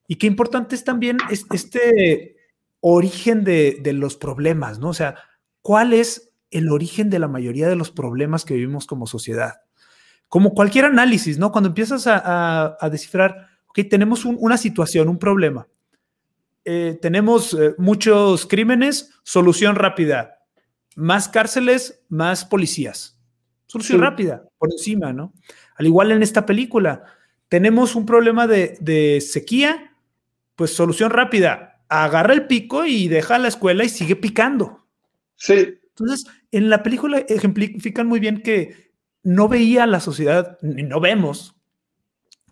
Y qué importante es también este origen de, los problemas, ¿no? O sea, ¿cuál es el origen de la mayoría de los problemas que vivimos como sociedad? Como cualquier análisis, ¿no? Cuando empiezas a, descifrar, ok, tenemos una situación, un problema. Eh, tenemos eh, muchos crímenes, solución rápida. Más cárceles, más policías. Solución rápida, por encima, ¿no? Al igual en esta película, tenemos un problema de, sequía, pues solución rápida, agarra el pico y deja la escuela y sigue picando. Sí. Entonces, en la película ejemplifican muy bien que no veía la sociedad, no vemos,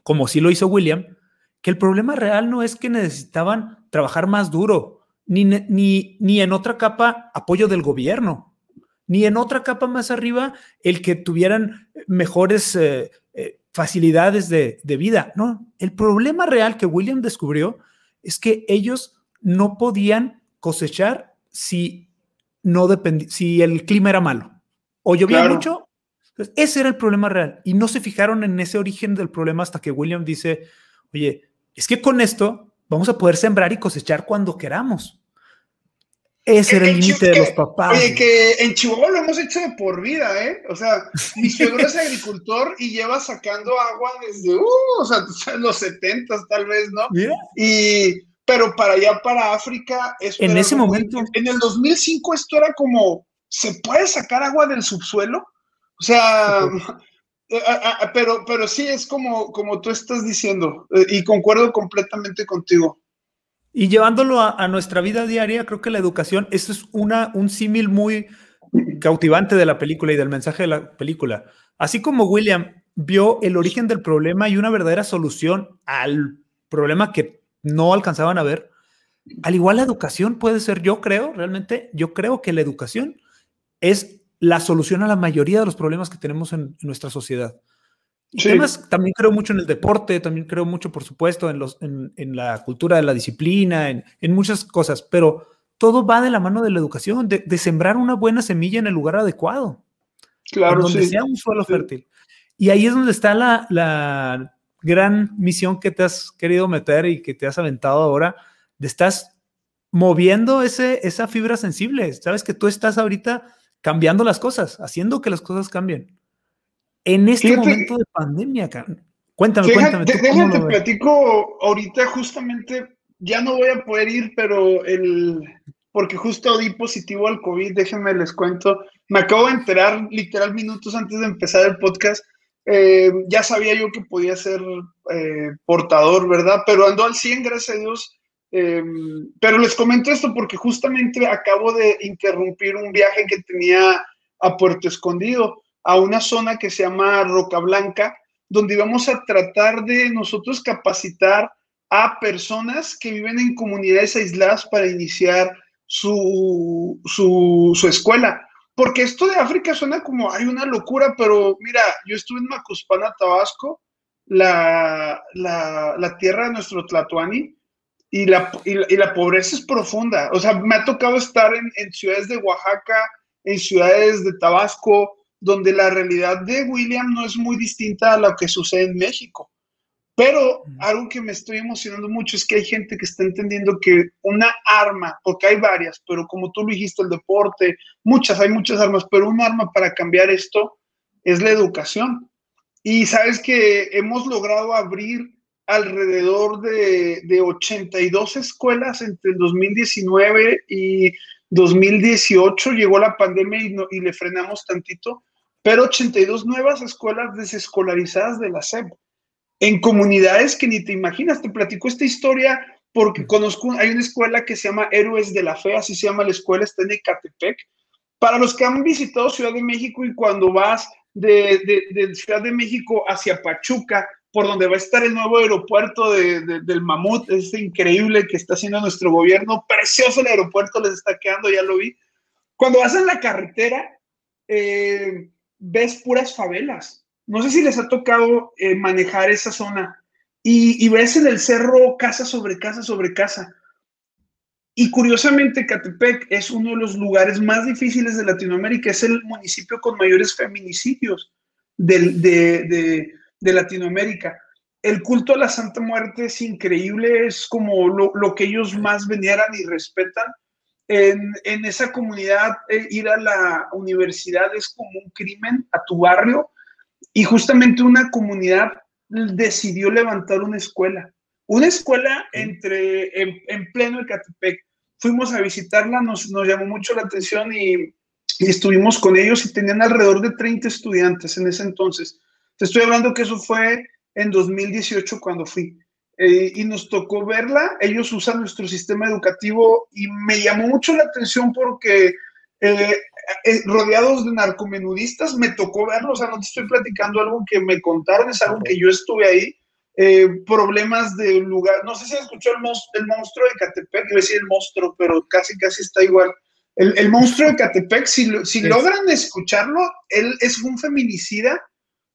como sí lo hizo William, que el problema real no es que necesitaban trabajar más duro, ni, ni, ni en otra capa apoyo del gobierno ni en otra capa más arriba el que tuvieran mejores eh, eh, facilidades de, vida. No, el problema real que William descubrió es que ellos no podían cosechar si, no si el clima era malo o llovía mucho. ese era el problema real y no se fijaron en ese origen del problema hasta que William dice, oye, es que con esto vamos a poder sembrar y cosechar cuando queramos. Ese era el límite de los papás. Oye, que en Chihuahua lo hemos hecho de por vida, ¿eh? O sea, mi suegro es agricultor y lleva sacando agua desde, uh, o sea, los 70 tal vez, ¿no? Y, pero para allá, para África, en ese momento. En el 2005 esto era como, ¿se puede sacar agua del subsuelo? O sea, pero, pero sí es como, como tú estás diciendo, eh, y concuerdo completamente contigo. Y llevándolo a, nuestra vida diaria, creo que la educación, es una, un símil muy cautivante de la película y del mensaje de la película. Así como William vio el origen del problema y una verdadera solución al problema que no alcanzaban a ver, al igual la educación puede ser, yo creo, realmente, yo creo que la educación es la solución a la mayoría de los problemas que tenemos en nuestra sociedad. Y además también creo mucho en el deporte, también creo mucho, por supuesto, en, los, en, la cultura de la disciplina, en, muchas cosas, pero todo va de la mano de la educación, de, sembrar una buena semilla en el lugar adecuado. Claro, donde sea un suelo fértil. Y ahí es donde está la, la gran misión que te has querido meter y que te has aventado ahora, de estás moviendo ese, esa fibra sensible. Sabes que tú estás ahorita cambiando las cosas, haciendo que las cosas cambien. En este momento de pandemia, cuéntame, cuéntame. Déjame te platico ahorita justamente, ya no voy a poder ir, pero el, porque justo di positivo al COVID, déjenme les cuento. Me acabo de enterar literal minutos antes de empezar el podcast. Eh, ya sabía yo que podía ser eh, portador, ¿verdad? Pero ando al 100, gracias a Dios. Eh, pero les comento esto porque justamente acabo de interrumpir un viaje que tenía a Puerto Escondido a una zona que se llama Roca Blanca, donde vamos a tratar de nosotros capacitar a personas que viven en comunidades aisladas para iniciar su, su, escuela. Porque esto de África suena como hay una locura, pero mira, yo estuve en Macuspana, Tabasco, la, la, tierra de nuestro Tlatuani, y la, y la, pobreza es profunda. O sea, me ha tocado estar en, en ciudades de Oaxaca, en ciudades de Tabasco, donde la realidad de William no es muy distinta a lo que sucede en México. Pero algo que me estoy emocionando mucho es que hay gente que está entendiendo que una arma, porque hay varias, pero como tú lo dijiste, el deporte, muchas, hay muchas armas, pero un arma para cambiar esto es la educación. Y sabes que hemos logrado abrir alrededor de, de 82 escuelas entre el 2019 y 2018. Llegó la pandemia y, y le frenamos tantito pero 82 nuevas escuelas desescolarizadas de la SEP, en comunidades que ni te imaginas. Te platico esta historia porque conozco, hay una escuela que se llama Héroes de la Fe, así se llama la escuela, está en Ecatepec. Para los que han visitado Ciudad de México y cuando vas de, Ciudad de México hacia Pachuca, por donde va a estar el nuevo aeropuerto del Mamut, es increíble que está haciendo nuestro gobierno, precioso el aeropuerto, les está quedando, ya lo vi. Cuando vas en la carretera, eh, ves puras favelas. No sé si les ha tocado eh, manejar esa zona y, ves en el cerro casa sobre casa sobre casa. Y curiosamente, Catepec es uno de los lugares más difíciles de Latinoamérica, es el municipio con mayores feminicidios de, Latinoamérica. El culto a la Santa Muerte es increíble, es como lo que ellos más veneran y respetan en, esa comunidad eh, ir a la universidad es como un crimen a tu barrio y justamente una comunidad decidió levantar una escuela, una escuela entre, en, pleno Ecatepec. Fuimos a visitarla, nos, llamó mucho la atención y, y, estuvimos con ellos y tenían alrededor de 30 estudiantes en ese entonces. Te estoy hablando que eso fue en 2018 cuando fui. Eh, y nos tocó verla. Ellos usan nuestro sistema educativo y me llamó mucho la atención porque eh, eh, rodeados de narcomenudistas me tocó verlo. O sea, no te estoy platicando algo que me contaron, es algo que yo estuve ahí. problemas de lugar, no sé si escuchó el, el monstruo de Catepec, iba a decir el monstruo, pero casi, casi está igual. El, el monstruo de Catepec, si, si logran escucharlo, él es un feminicida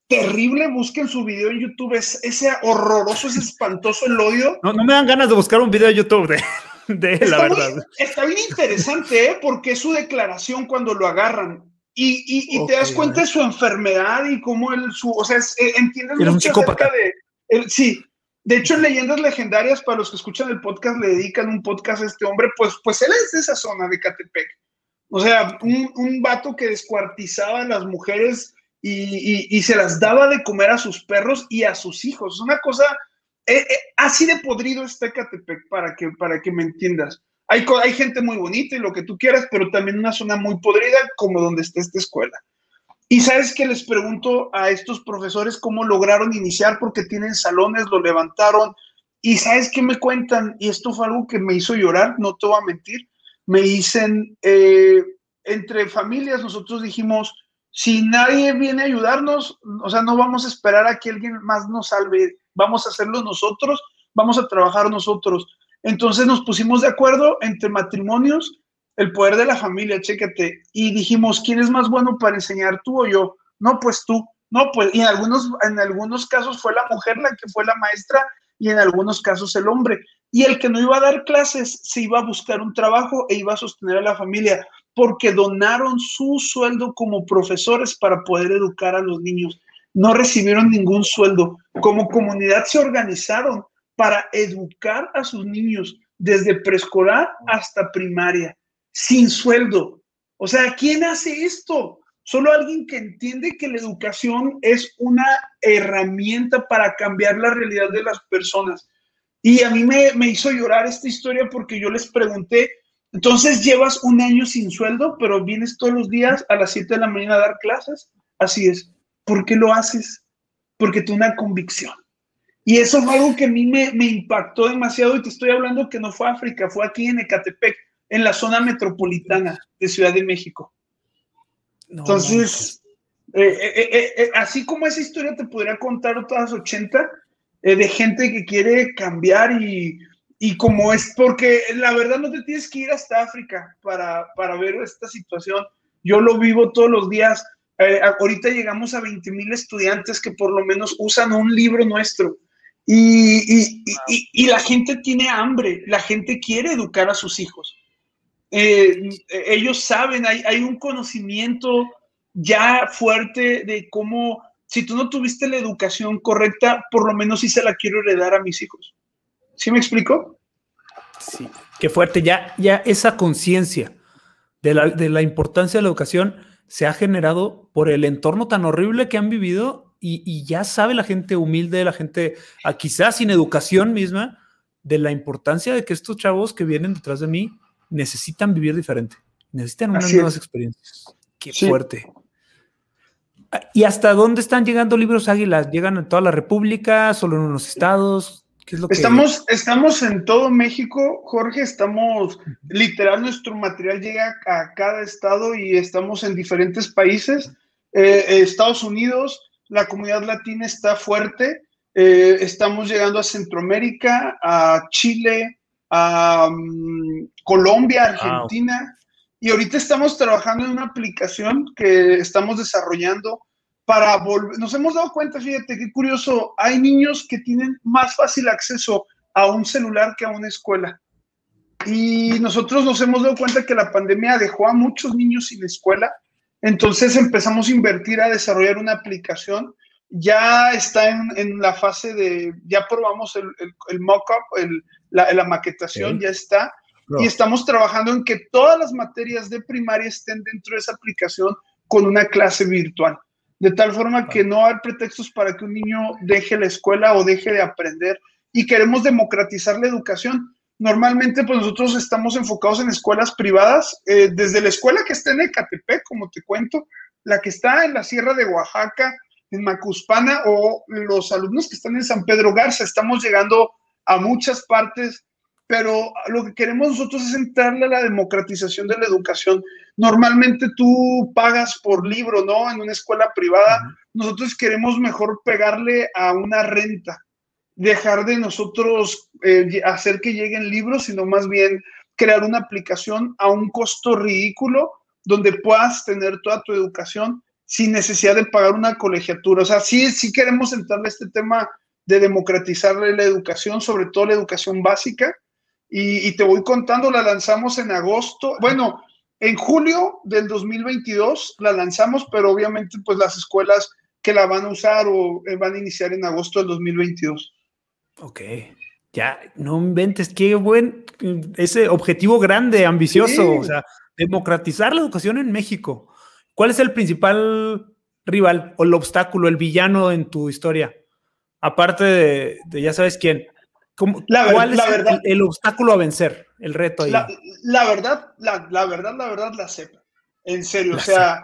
terrible, busquen su video en YouTube, es ese horroroso, ese espantoso el odio. No, no me dan ganas de buscar un video de YouTube de, de la verdad. está bien interesante, ¿eh? porque es su declaración cuando lo agarran. Y, y, te das cuenta de su enfermedad y cómo él, su, o sea, eh, entiendes mucho acerca de, sí, de hecho en Leyendas Legendarias, para los que escuchan el podcast, le dedican un podcast a este hombre, pues, pues él es de esa zona de Catepec. O sea, un, un vato que descuartizaba a las mujeres y, se las daba de comer a sus perros y a sus hijos. Es una cosa, eh, eh, así de podrido está Catepec, para que, para que me entiendas. Hay, hay gente muy bonita y lo que tú quieras, pero también una zona muy podrida como donde está esta escuela. Y sabes que les pregunto a estos profesores cómo lograron iniciar, porque tienen salones, lo levantaron. Y sabes qué me cuentan, y esto fue algo que me hizo llorar, no te voy a mentir. Me dicen, eh, entre familias, nosotros dijimos, si nadie viene a ayudarnos, o sea, no vamos a esperar a que alguien más nos salve, vamos a hacerlo nosotros, vamos a trabajar nosotros. Entonces nos pusimos de acuerdo entre matrimonios, el poder de la familia, chécate, y dijimos, ¿quién es más bueno para enseñar, tú o yo? No, pues tú. No, pues, y en algunos, en algunos casos fue la mujer la que fue la maestra y en algunos casos el hombre. Y el que no iba a dar clases se iba a buscar un trabajo e iba a sostener a la familia porque donaron su sueldo como profesores para poder educar a los niños. No recibieron ningún sueldo. Como comunidad se organizaron para educar a sus niños desde preescolar hasta primaria, sin sueldo. O sea, ¿quién hace esto? Solo alguien que entiende que la educación es una herramienta para cambiar la realidad de las personas. Y a mí me, me hizo llorar esta historia porque yo les pregunté, entonces llevas un año sin sueldo, pero vienes todos los días a las 7 de la mañana a dar clases. Así es. ¿Por qué lo haces? Porque tú una convicción. Y eso fue algo que a mí me, me, impactó demasiado y te estoy hablando que no fue África, fue aquí en Ecatepec, en la zona metropolitana de Ciudad de México. Entonces, eh, eh, eh, así como esa historia te podría contar otras 80 de gente que quiere cambiar y, y, como es, porque la verdad no te tienes que ir hasta África para, para ver esta situación. Yo lo vivo todos los días. ahorita llegamos a 20 mil estudiantes que por lo menos usan un libro nuestro y, y, la gente tiene hambre, la gente quiere educar a sus hijos. Eh, ellos saben, hay, hay, un conocimiento ya fuerte de cómo, si tú no tuviste la educación correcta, por lo menos sí se la quiero heredar a mis hijos. ¿Sí me explico? Sí, qué fuerte. Ya, ya esa conciencia de la, de la importancia de la educación se ha generado por el entorno tan horrible que han vivido y, ya sabe la gente humilde, la gente ah, quizás sin educación misma, de la importancia de que estos chavos que vienen detrás de mí necesitan vivir diferente, necesitan unas nuevas experiencias. Qué fuerte. Ah, ¿Y hasta dónde están llegando libros águilas? ¿Llegan en toda la República? ¿Solo en unos estados? ¿Qué es lo que... estamos, estamos en todo México, Jorge, estamos, literal, nuestro material llega a cada estado y estamos en diferentes países. Eh, Estados Unidos, la comunidad latina está fuerte. Eh, estamos llegando a Centroamérica, a Chile, a mm, Colombia, Argentina. Y ahorita estamos trabajando en una aplicación que estamos desarrollando para volver. Nos hemos dado cuenta, fíjate qué curioso, hay niños que tienen más fácil acceso a un celular que a una escuela. Y nosotros nos hemos dado cuenta que la pandemia dejó a muchos niños sin escuela entonces empezamos a invertir a desarrollar una aplicación. Ya está en, la fase de, ya probamos el, el, mock-up, la, maquetación ya está. Y estamos trabajando en que todas las materias de primaria estén dentro de esa aplicación con una clase virtual. De tal forma que no hay pretextos para que un niño deje la escuela o deje de aprender. Y queremos democratizar la educación Normalmente, pues nosotros estamos enfocados en escuelas privadas, eh, desde la escuela que está en Ecatepec, como te cuento, la que está en la Sierra de Oaxaca, en Macuspana, o los alumnos que están en San Pedro Garza. Estamos llegando a muchas partes, pero lo que queremos nosotros es entrarle a la democratización de la educación. Normalmente tú pagas por libro, ¿no? En una escuela privada. Nosotros queremos mejor pegarle a una renta dejar de nosotros eh, hacer que lleguen libros, sino más bien crear una aplicación a un costo ridículo donde puedas tener toda tu educación sin necesidad de pagar una colegiatura. O sea, sí, sí queremos entrarle a este tema de democratizar la educación, sobre todo la educación básica. Y, y, te voy contando, la lanzamos en agosto, bueno, en julio del 2022 la lanzamos, pero obviamente pues las escuelas que la van a usar o eh, van a iniciar en agosto del 2022. Ok. Ya, no inventes, qué buen, ese objetivo grande, ambicioso, o sea, democratizar la educación en México. ¿Cuál es el principal rival o el obstáculo, el villano en tu historia? Aparte de, ya sabes quién. ¿Cuál es el, obstáculo a vencer, el reto ahí? La, verdad, la, verdad, la verdad, la CEP. En serio, o sea,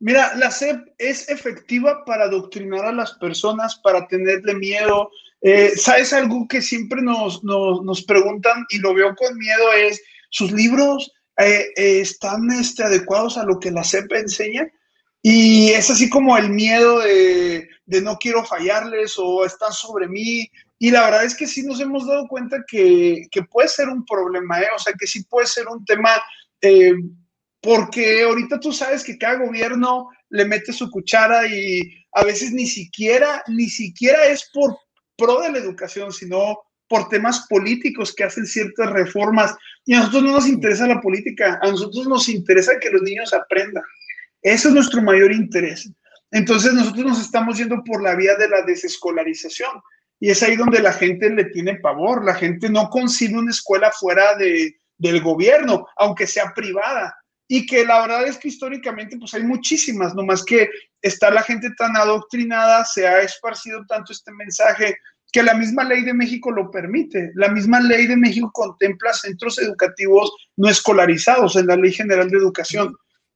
mira, la CEP es efectiva para adoctrinar a las personas, para tenerle miedo, eh, ¿Sabes algo que siempre nos, nos, preguntan y lo veo con miedo? Es, ¿sus libros eh, eh, están este, adecuados a lo que la CEP enseña? Y es así como el miedo de, de, no quiero fallarles o están sobre mí. Y la verdad es que sí nos hemos dado cuenta que, que puede ser un problema, ¿eh? o sea, que sí puede ser un tema, porque ahorita tú sabes que cada gobierno le mete su cuchara y a veces ni siquiera, ni siquiera es por pro de la educación, sino por temas políticos que hacen ciertas reformas. Y a nosotros no nos interesa la política, a nosotros nos interesa que los niños aprendan. Ese es nuestro mayor interés. Entonces nosotros nos estamos yendo por la vía de la desescolarización. Y es ahí donde la gente le tiene pavor. La gente no consigue una escuela fuera de, del gobierno, aunque sea privada. Y que la verdad es que históricamente pues hay muchísimas, nomás que está la gente tan adoctrinada, se ha esparcido tanto este mensaje que la misma ley de México lo permite. La misma ley de México contempla centros educativos no escolarizados en la Ley General de Educación.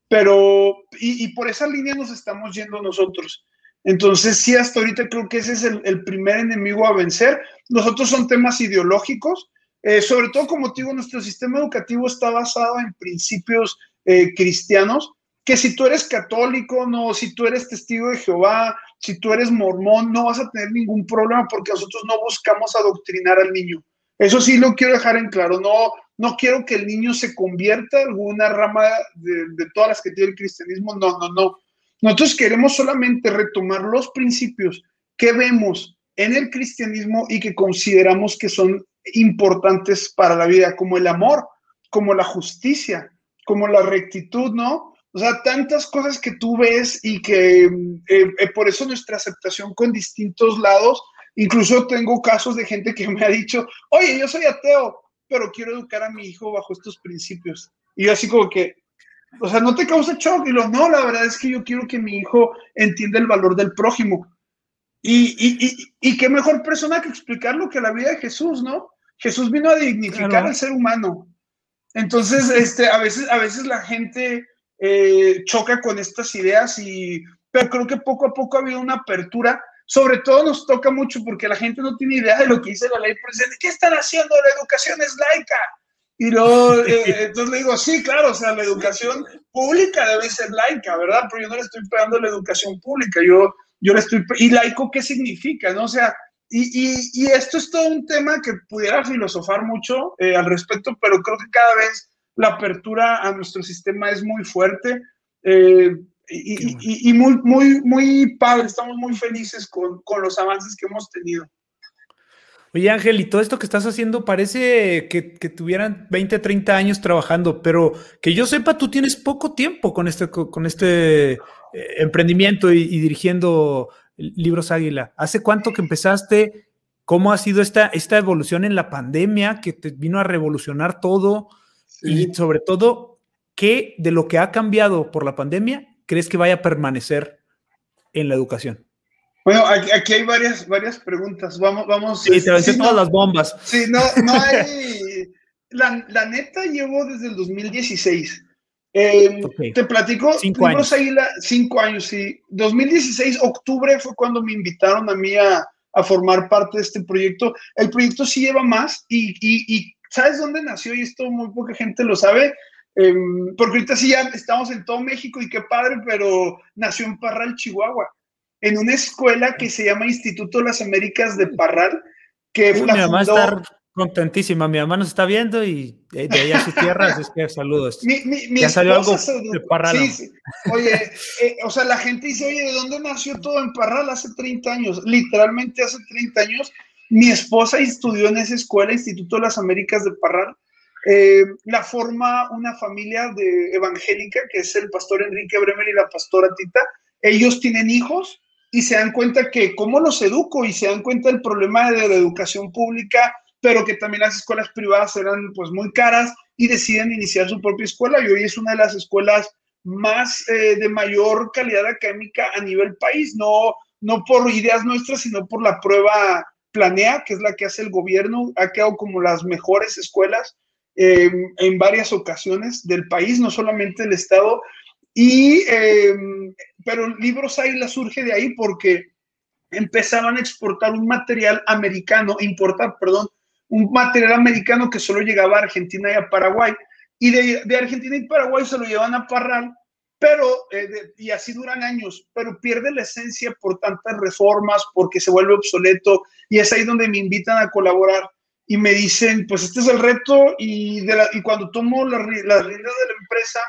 Pero, y, por esa línea nos estamos yendo nosotros. Entonces, sí, hasta ahorita creo que ese es el, primer enemigo a vencer. Los otros son temas ideológicos. Eh, sobre todo, como te digo, nuestro sistema educativo está basado en principios eh, cristianos, que si tú eres católico, no, si tú eres testigo de Jehová, si tú eres mormón, no vas a tener ningún problema porque nosotros no buscamos adoctrinar al niño. Eso sí lo quiero dejar en claro. No, no quiero que el niño se convierta en alguna rama de, de todas las que tiene el cristianismo. No, no, no. Nosotros queremos solamente retomar los principios que vemos en el cristianismo y que consideramos que son importantes para la vida, como el amor, como la justicia, como la rectitud, ¿no? O sea, tantas cosas que tú ves y que eh, eh, por eso nuestra aceptación con distintos lados, incluso tengo casos de gente que me ha dicho, oye, yo soy ateo, pero quiero educar a mi hijo bajo estos principios. Y yo así como que, o sea, ¿no te causa shock? Y lo, no, la verdad es que yo quiero que mi hijo entienda el valor del prójimo. Y, y, y, y qué mejor persona que explicarlo que la vida de Jesús, ¿no? Jesús vino a dignificar al ser humano. Entonces, este, a veces, a veces la gente eh, choca con estas ideas y, pero creo que poco a poco ha habido una apertura. Sobre todo nos toca mucho porque la gente no tiene idea de lo que dice la ley, ¿qué están haciendo? La educación es laica. Y luego, eh, entonces le digo, sí, claro, o sea, la educación pública debe ser laica, ¿verdad? Pero yo no le estoy pegando la educación pública, yo, yo le estoy... ¿Y laico qué significa? ¿No? O sea, y, y, esto es todo un tema que pudiera filosofar mucho eh, al respecto, pero creo que cada vez la apertura a nuestro sistema es muy fuerte eh, y, y, muy, muy, muy padre. Estamos muy felices con, con, los avances que hemos tenido. Oye, Ángel, y todo esto que estás haciendo parece que, que, tuvieran 20, 30 años trabajando, pero que yo sepa, tú tienes poco tiempo con este, con este eh, emprendimiento y, y dirigiendo Libros Águila. ¿Hace cuánto que empezaste? ¿Cómo ha sido esta, esta evolución en la pandemia que te vino a revolucionar todo? Y sobre todo, ¿qué de lo que ha cambiado por la pandemia crees que vaya a permanecer en la educación? Bueno, aquí, hay varias, varias preguntas. Vamos, vamos. Sí, te sí, todas las bombas. Sí, no, no hay. la, la, neta llevo desde el 2016. Eh, Te platico. Cinco años. Águila, cinco años, sí. 2016, octubre fue cuando me invitaron a mí a, a formar parte de este proyecto. El proyecto sí lleva más y, y, y ¿Sabes dónde nació? Y esto muy poca gente lo sabe. Eh, porque ahorita sí ya estamos en todo México y qué padre, pero nació en Parral, Chihuahua, en una escuela que se llama Instituto de las Américas de Parral, que Uy, la mi mamá fundó... está contentísima, mi mamá nos está viendo y de, allá sus tierras, es que saludos. Mi, mi, mi ya salió algo de Parral. Sí, sí. Oye, eh, o sea, la gente dice, oye, ¿de dónde nació todo en Parral? Hace 30 años, literalmente hace 30 años mi esposa estudió en esa escuela, Instituto de las Américas de Parral. Eh, la forma una familia de evangélica, que es el pastor Enrique Bremer y la pastora Tita. Ellos tienen hijos y se dan cuenta que cómo los educo y se dan cuenta del problema de la educación pública, pero que también las escuelas privadas eran pues muy caras y deciden iniciar su propia escuela y hoy es una de las escuelas más eh, de mayor calidad académica a nivel país, no, no por ideas nuestras, sino por la prueba Planea, que es la que hace el gobierno, ha quedado como las mejores escuelas eh, en varias ocasiones del país, no solamente del Estado. Y, eh, pero Libros Águila surge de ahí porque empezaban a exportar un material americano, importar, perdón, un material americano que solo llegaba a Argentina y a Paraguay. Y de, de Argentina y Paraguay se lo llevan a Parral pero, eh, de, y así duran años, pero pierde la esencia por tantas reformas, porque se vuelve obsoleto, y es ahí donde me invitan a colaborar y me dicen, pues este es el reto, y, de la, y cuando tomo las la riendas de la empresa,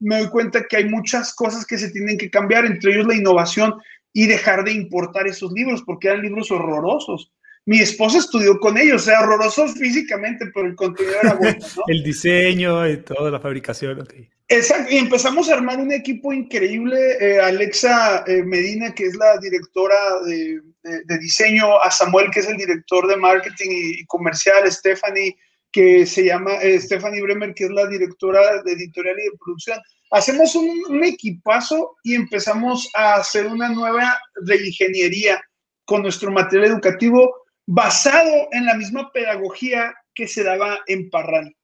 me doy cuenta que hay muchas cosas que se tienen que cambiar, entre ellos la innovación, y dejar de importar esos libros porque eran libros horrorosos. Mi esposa estudió con ellos, o sea, horrorosos físicamente, pero el contenido era bueno. ¿no? el diseño y toda la fabricación. Exacto, y empezamos a armar un equipo increíble. Eh, Alexa eh, Medina, que es la directora de, de, de, diseño, a Samuel, que es el director de marketing y, y comercial, Stephanie, que se llama eh, Stephanie Bremer, que es la directora de editorial y de producción. Hacemos un, un equipazo y empezamos a hacer una nueva reingeniería con nuestro material educativo basado en la misma pedagogía que se daba en Parral,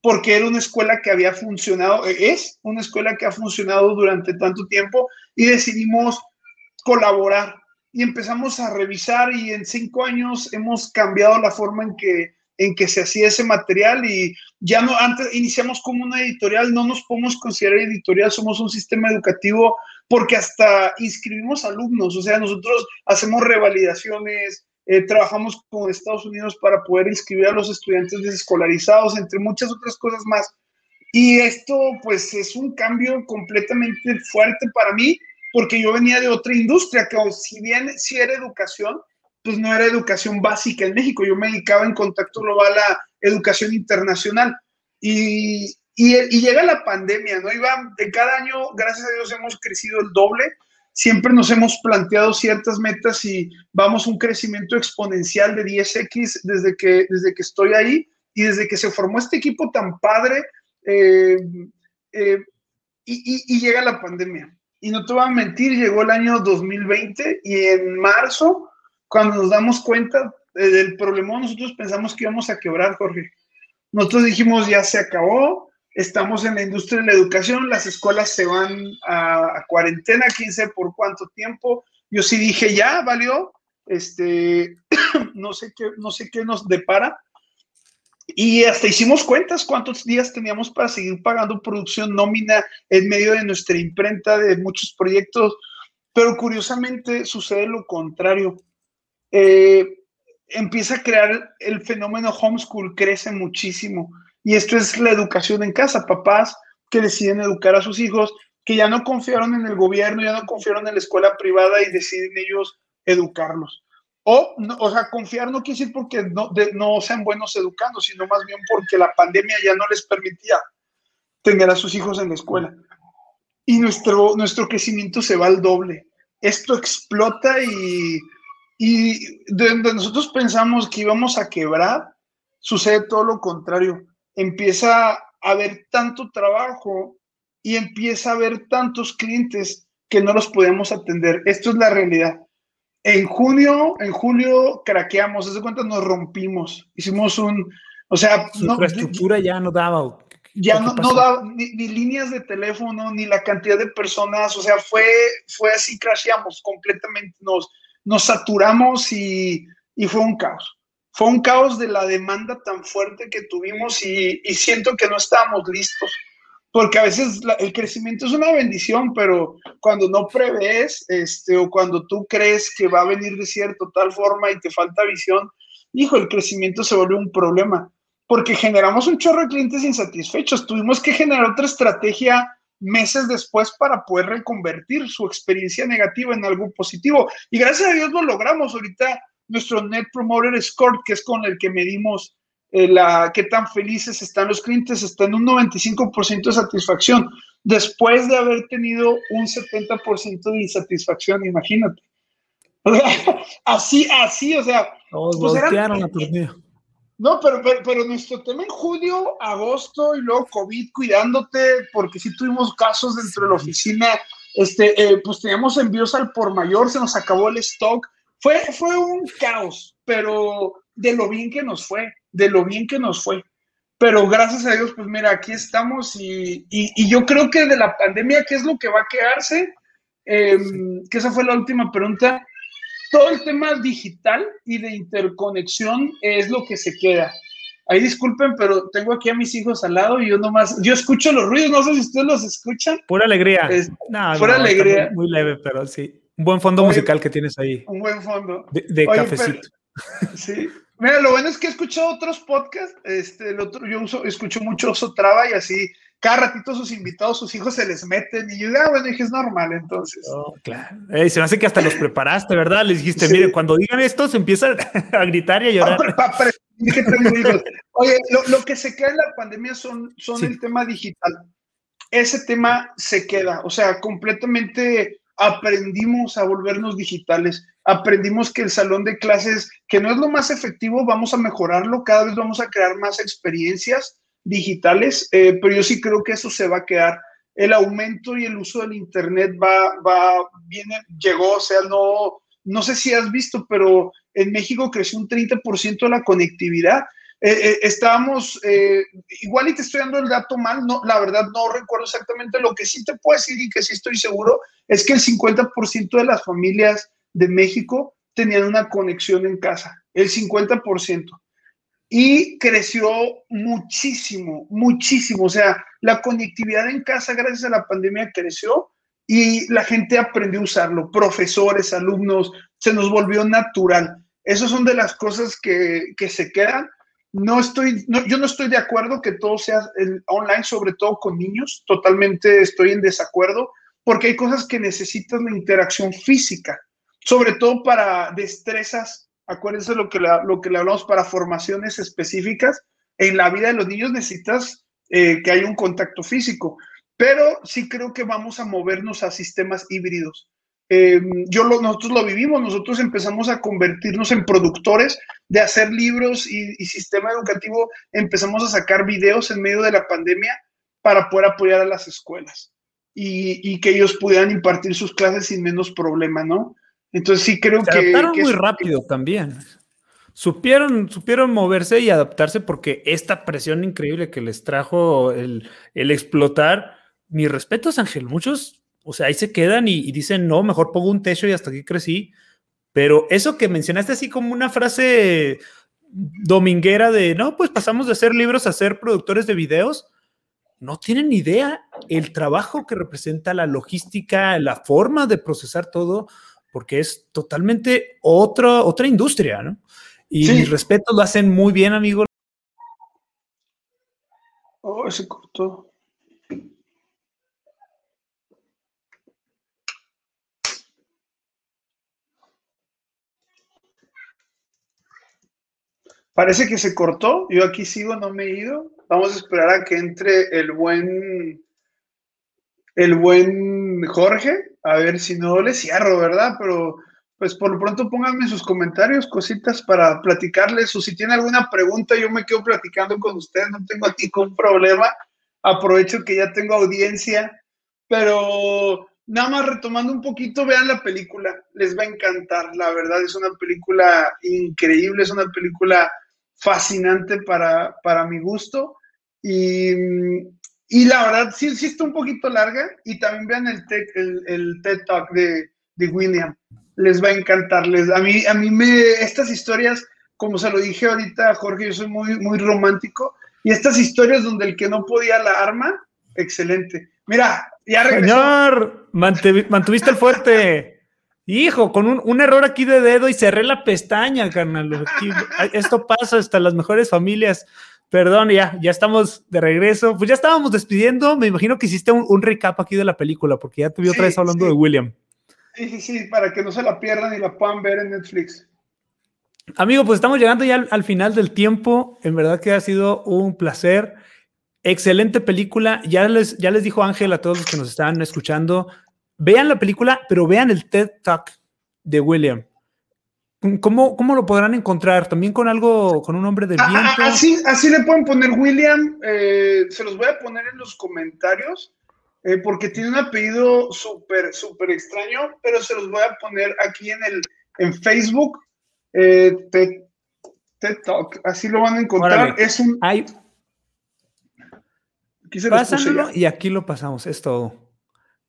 porque era una escuela que había funcionado, es una escuela que ha funcionado durante tanto tiempo y decidimos colaborar y empezamos a revisar y en cinco años hemos cambiado la forma en que, en que se hacía ese material y ya no, antes iniciamos como una editorial, no nos podemos considerar editorial, somos un sistema educativo porque hasta inscribimos alumnos, o sea, nosotros hacemos revalidaciones, eh, trabajamos con Estados Unidos para poder inscribir a los estudiantes desescolarizados, entre muchas otras cosas más. Y esto, pues, es un cambio completamente fuerte para mí, porque yo venía de otra industria, que si bien sí era educación, pues no era educación básica en México. Yo me dedicaba en contacto global a educación internacional. Y, y, llega la pandemia, ¿no? Iba, de cada año, gracias a Dios, hemos crecido el doble siempre nos hemos planteado ciertas metas y vamos un crecimiento exponencial de 10x desde que, desde que estoy ahí y desde que se formó este equipo tan padre eh, eh, y, y, llega la pandemia. Y no te voy a mentir, llegó el año 2020 y en marzo, cuando nos damos cuenta del problema, nosotros pensamos que íbamos a quebrar, Jorge. Nosotros dijimos, ya se acabó, estamos en la industria de la educación, las escuelas se van a, a, cuarentena, quién sabe por cuánto tiempo. Yo sí dije, ya, valió, este, no sé qué, no sé qué nos depara. Y hasta hicimos cuentas cuántos días teníamos para seguir pagando producción nómina en medio de nuestra imprenta de muchos proyectos, pero curiosamente sucede lo contrario. Eh, empieza a crear el fenómeno homeschool, crece muchísimo y esto es la educación en casa, papás que deciden educar a sus hijos, que ya no confiaron en el gobierno, ya no confiaron en la escuela privada y deciden ellos educarlos. O, no, o sea, confiar no quiere decir porque no, de, no sean buenos educando, sino más bien porque la pandemia ya no les permitía tener a sus hijos en la escuela. Y nuestro, nuestro crecimiento se va al doble. Esto explota y, y donde nosotros pensamos que íbamos a quebrar, sucede todo lo contrario empieza a haber tanto trabajo y empieza a haber tantos clientes que no los podemos atender. Esto es la realidad. En junio, en julio craqueamos, desde cuenta nos rompimos, hicimos un, o sea, Su no, infraestructura ya no daba. Ya no, no daba ni, ni, líneas de teléfono, ni la cantidad de personas, o sea, fue, fue así, crasheamos completamente, nos, nos saturamos y, y fue un caos. Fue un caos de la demanda tan fuerte que tuvimos y, y siento que no estábamos listos, porque a veces el crecimiento es una bendición, pero cuando no prevés este, o cuando tú crees que va a venir de cierto tal forma y te falta visión, hijo, el crecimiento se vuelve un problema, porque generamos un chorro de clientes insatisfechos, tuvimos que generar otra estrategia meses después para poder reconvertir su experiencia negativa en algo positivo. Y gracias a Dios lo logramos. Ahorita nuestro Net Promoter Score, que es con el que medimos eh, la, qué tan felices están los clientes, está en un 95% de satisfacción, después de haber tenido un 70% de insatisfacción, imagínate. O sea, así, así, o sea. Todos pues voltearon a torneo. No, pero, pero, pero, nuestro tema en julio, agosto y luego COVID cuidándote, porque sí tuvimos casos dentro de la oficina, este, eh, pues teníamos envíos al por mayor, se nos acabó el stock, fue, fue un caos, pero de lo bien que nos fue, de lo bien que nos fue. Pero gracias a Dios, pues mira, aquí estamos y, y, y yo creo que de la pandemia, ¿qué es lo que va a quedarse? Eh, que esa fue la última pregunta. Todo el tema digital y de interconexión es lo que se queda. Ahí disculpen, pero tengo aquí a mis hijos al lado y yo nomás, yo escucho los ruidos, no sé si ustedes los escuchan. Pura alegría. Es, no, pura no, alegría. Muy, muy leve, pero sí. Un buen fondo Oye, musical que tienes ahí. Un buen fondo. De, de Oye, cafecito. Pero, sí. Mira, lo bueno es que he escuchado otros podcasts. Este, el otro, yo uso, escucho mucho Oso Traba y así cada ratito sus invitados, sus hijos se les meten y yo, ah, bueno, dije, es normal, entonces. Oh, claro. se me hace que hasta los preparaste, ¿verdad? Les dijiste, mire, cuando digan esto, se empiezan a gritar y a llorar. Oye, lo, que se queda en la pandemia son, son el tema digital. Ese tema se queda, o sea, completamente aprendimos a volvernos digitales, aprendimos que el salón de clases, que no es lo más efectivo, vamos a mejorarlo, cada vez vamos a crear más experiencias digitales, eh, pero yo sí creo que eso se va a quedar. El aumento y el uso del Internet va, va, viene, llegó, o sea, no, no sé si has visto, pero en México creció un 30% la conectividad. Eh, eh, estábamos, igual y te estoy dando el dato mal, no, la verdad no recuerdo exactamente, lo que sí te puedo decir y que sí estoy seguro es que el 50% de las familias de México tenían una conexión en casa, el 50% y creció muchísimo, muchísimo. O sea, la conectividad en casa gracias a la pandemia creció y la gente aprendió a usarlo. Profesores, alumnos, se nos volvió natural. Esas son de las cosas que, se quedan. No estoy, yo no estoy de acuerdo que todo sea online, sobre todo con niños. Totalmente estoy en desacuerdo porque hay cosas que necesitan la interacción física, sobre todo para destrezas acuérdense lo que, lo que le hablamos para formaciones específicas. En la vida de los niños necesitas eh, que haya un contacto físico, pero sí creo que vamos a movernos a sistemas híbridos. Em, yo nosotros lo vivimos, nosotros empezamos a convertirnos en productores de hacer libros y, sistema educativo, empezamos a sacar videos en medio de la pandemia para poder apoyar a las escuelas y, y que ellos pudieran impartir sus clases sin menos problema, ¿no? Entonces sí creo Se que... Adaptaron muy rápido también. Supieron, supieron moverse y adaptarse porque esta presión increíble que les trajo el, explotar, mis respetos, Ángel, muchos, o sea, ahí se quedan y, dicen, no, mejor pongo un techo y hasta aquí crecí. Pero eso que mencionaste así como una frase dominguera de, no, pues pasamos de ser libros a ser productores de videos, no tienen idea el trabajo que representa la logística, la forma de procesar todo porque es totalmente otra, otra industria, ¿no? Y mis respetos lo hacen muy bien, amigo. Oh, se cortó. Parece que se cortó. Yo aquí sigo, no me he ido. Vamos a esperar a que entre el buen el buen Jorge, a ver si no le cierro, ¿verdad? Pero pues por lo pronto pónganme sus comentarios, cositas para platicarles, o si tiene alguna pregunta, yo me quedo platicando con ustedes, no tengo ningún problema, aprovecho que ya tengo audiencia, pero nada más retomando un poquito, vean la película, les va a encantar, la verdad es una película increíble, es una película fascinante para, para mi gusto, y y la verdad, sí, sí está un poquito larga. Y también vean el, el, TED Talk de, de, William. Les va a encantar. a, mí, a mí me. Estas historias, como se lo dije ahorita Jorge, yo soy muy, muy romántico. Y estas historias donde el que no podía la arma, excelente. Mira, ya regresó. Señor, mantuviste el fuerte. Hijo, con un, un, error aquí de dedo y cerré la pestaña, carnal. esto pasa hasta las mejores familias. Perdón, ya, ya estamos de regreso. Pues ya estábamos despidiendo. Me imagino que hiciste un, recap aquí de la película, porque ya te vi otra vez hablando de William. Sí, sí, sí, para que no se la pierdan y la puedan ver en Netflix. Amigo, pues estamos llegando ya al, final del tiempo. En verdad que ha sido un placer. Excelente película. Ya les, ya les dijo Ángel a todos los que nos están escuchando. Vean la película, pero vean el TED Talk de William. ¿Cómo, ¿Cómo, lo podrán encontrar? ¿También con algo, con un nombre de ah, ah, viento? Así, así le pueden poner William, eh, se los voy a poner en los comentarios, eh, porque tiene un apellido súper, súper extraño, pero se los voy a poner aquí en, el, en Facebook, eh, TED, Talk, así lo van a encontrar. Es un... Hay... y aquí lo pasamos, es todo.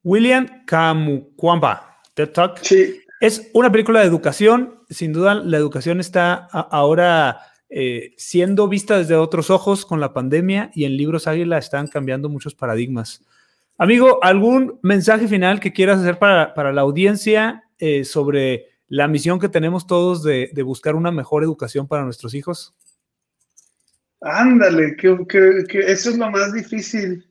William Kamukwamba, TED Talk. Sí. Es una película de educación, sin duda la educación está ahora eh, siendo vista desde otros ojos con la pandemia y en Libros Águila están cambiando muchos paradigmas. Amigo, ¿algún mensaje final que quieras hacer para, la audiencia eh, sobre la misión que tenemos todos de, buscar una mejor educación para nuestros hijos? Ándale, que, eso es lo más difícil.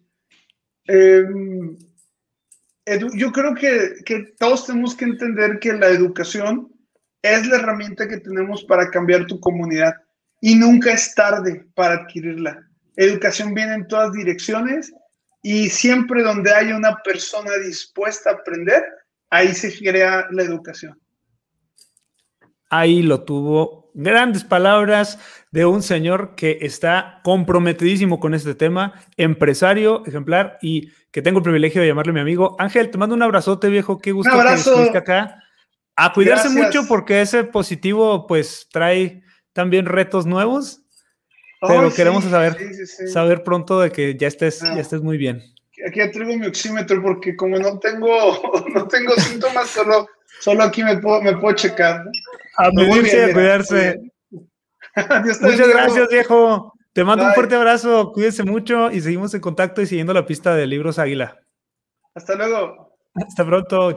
Yo creo que, que todos tenemos que entender que la educación es la herramienta que tenemos para cambiar tu comunidad y nunca es tarde para adquirirla. Educación viene en todas direcciones y siempre donde hay una persona dispuesta a aprender, ahí se crea la educación. Ahí lo tuvo. Grandes palabras de un señor que está comprometidísimo con este tema, empresario ejemplar y que tengo el privilegio de llamarle mi amigo. Ángel, te mando un abrazote, viejo. Qué gusto que estuviste acá. A cuidarse mucho porque ese positivo pues trae también retos nuevos. Pero queremos saber, saber pronto de que ya estés, ya ah. estés muy bien. Aquí traigo mi oxímetro porque como no tengo, no tengo síntomas, solo, solo aquí me puedo, me puedo checar. A medirse, a cuidarse. Muchas gracias, viejo. Te mando un fuerte abrazo, cuídense mucho y seguimos en contacto y siguiendo la pista de Libros Águila. Hasta luego. Hasta pronto.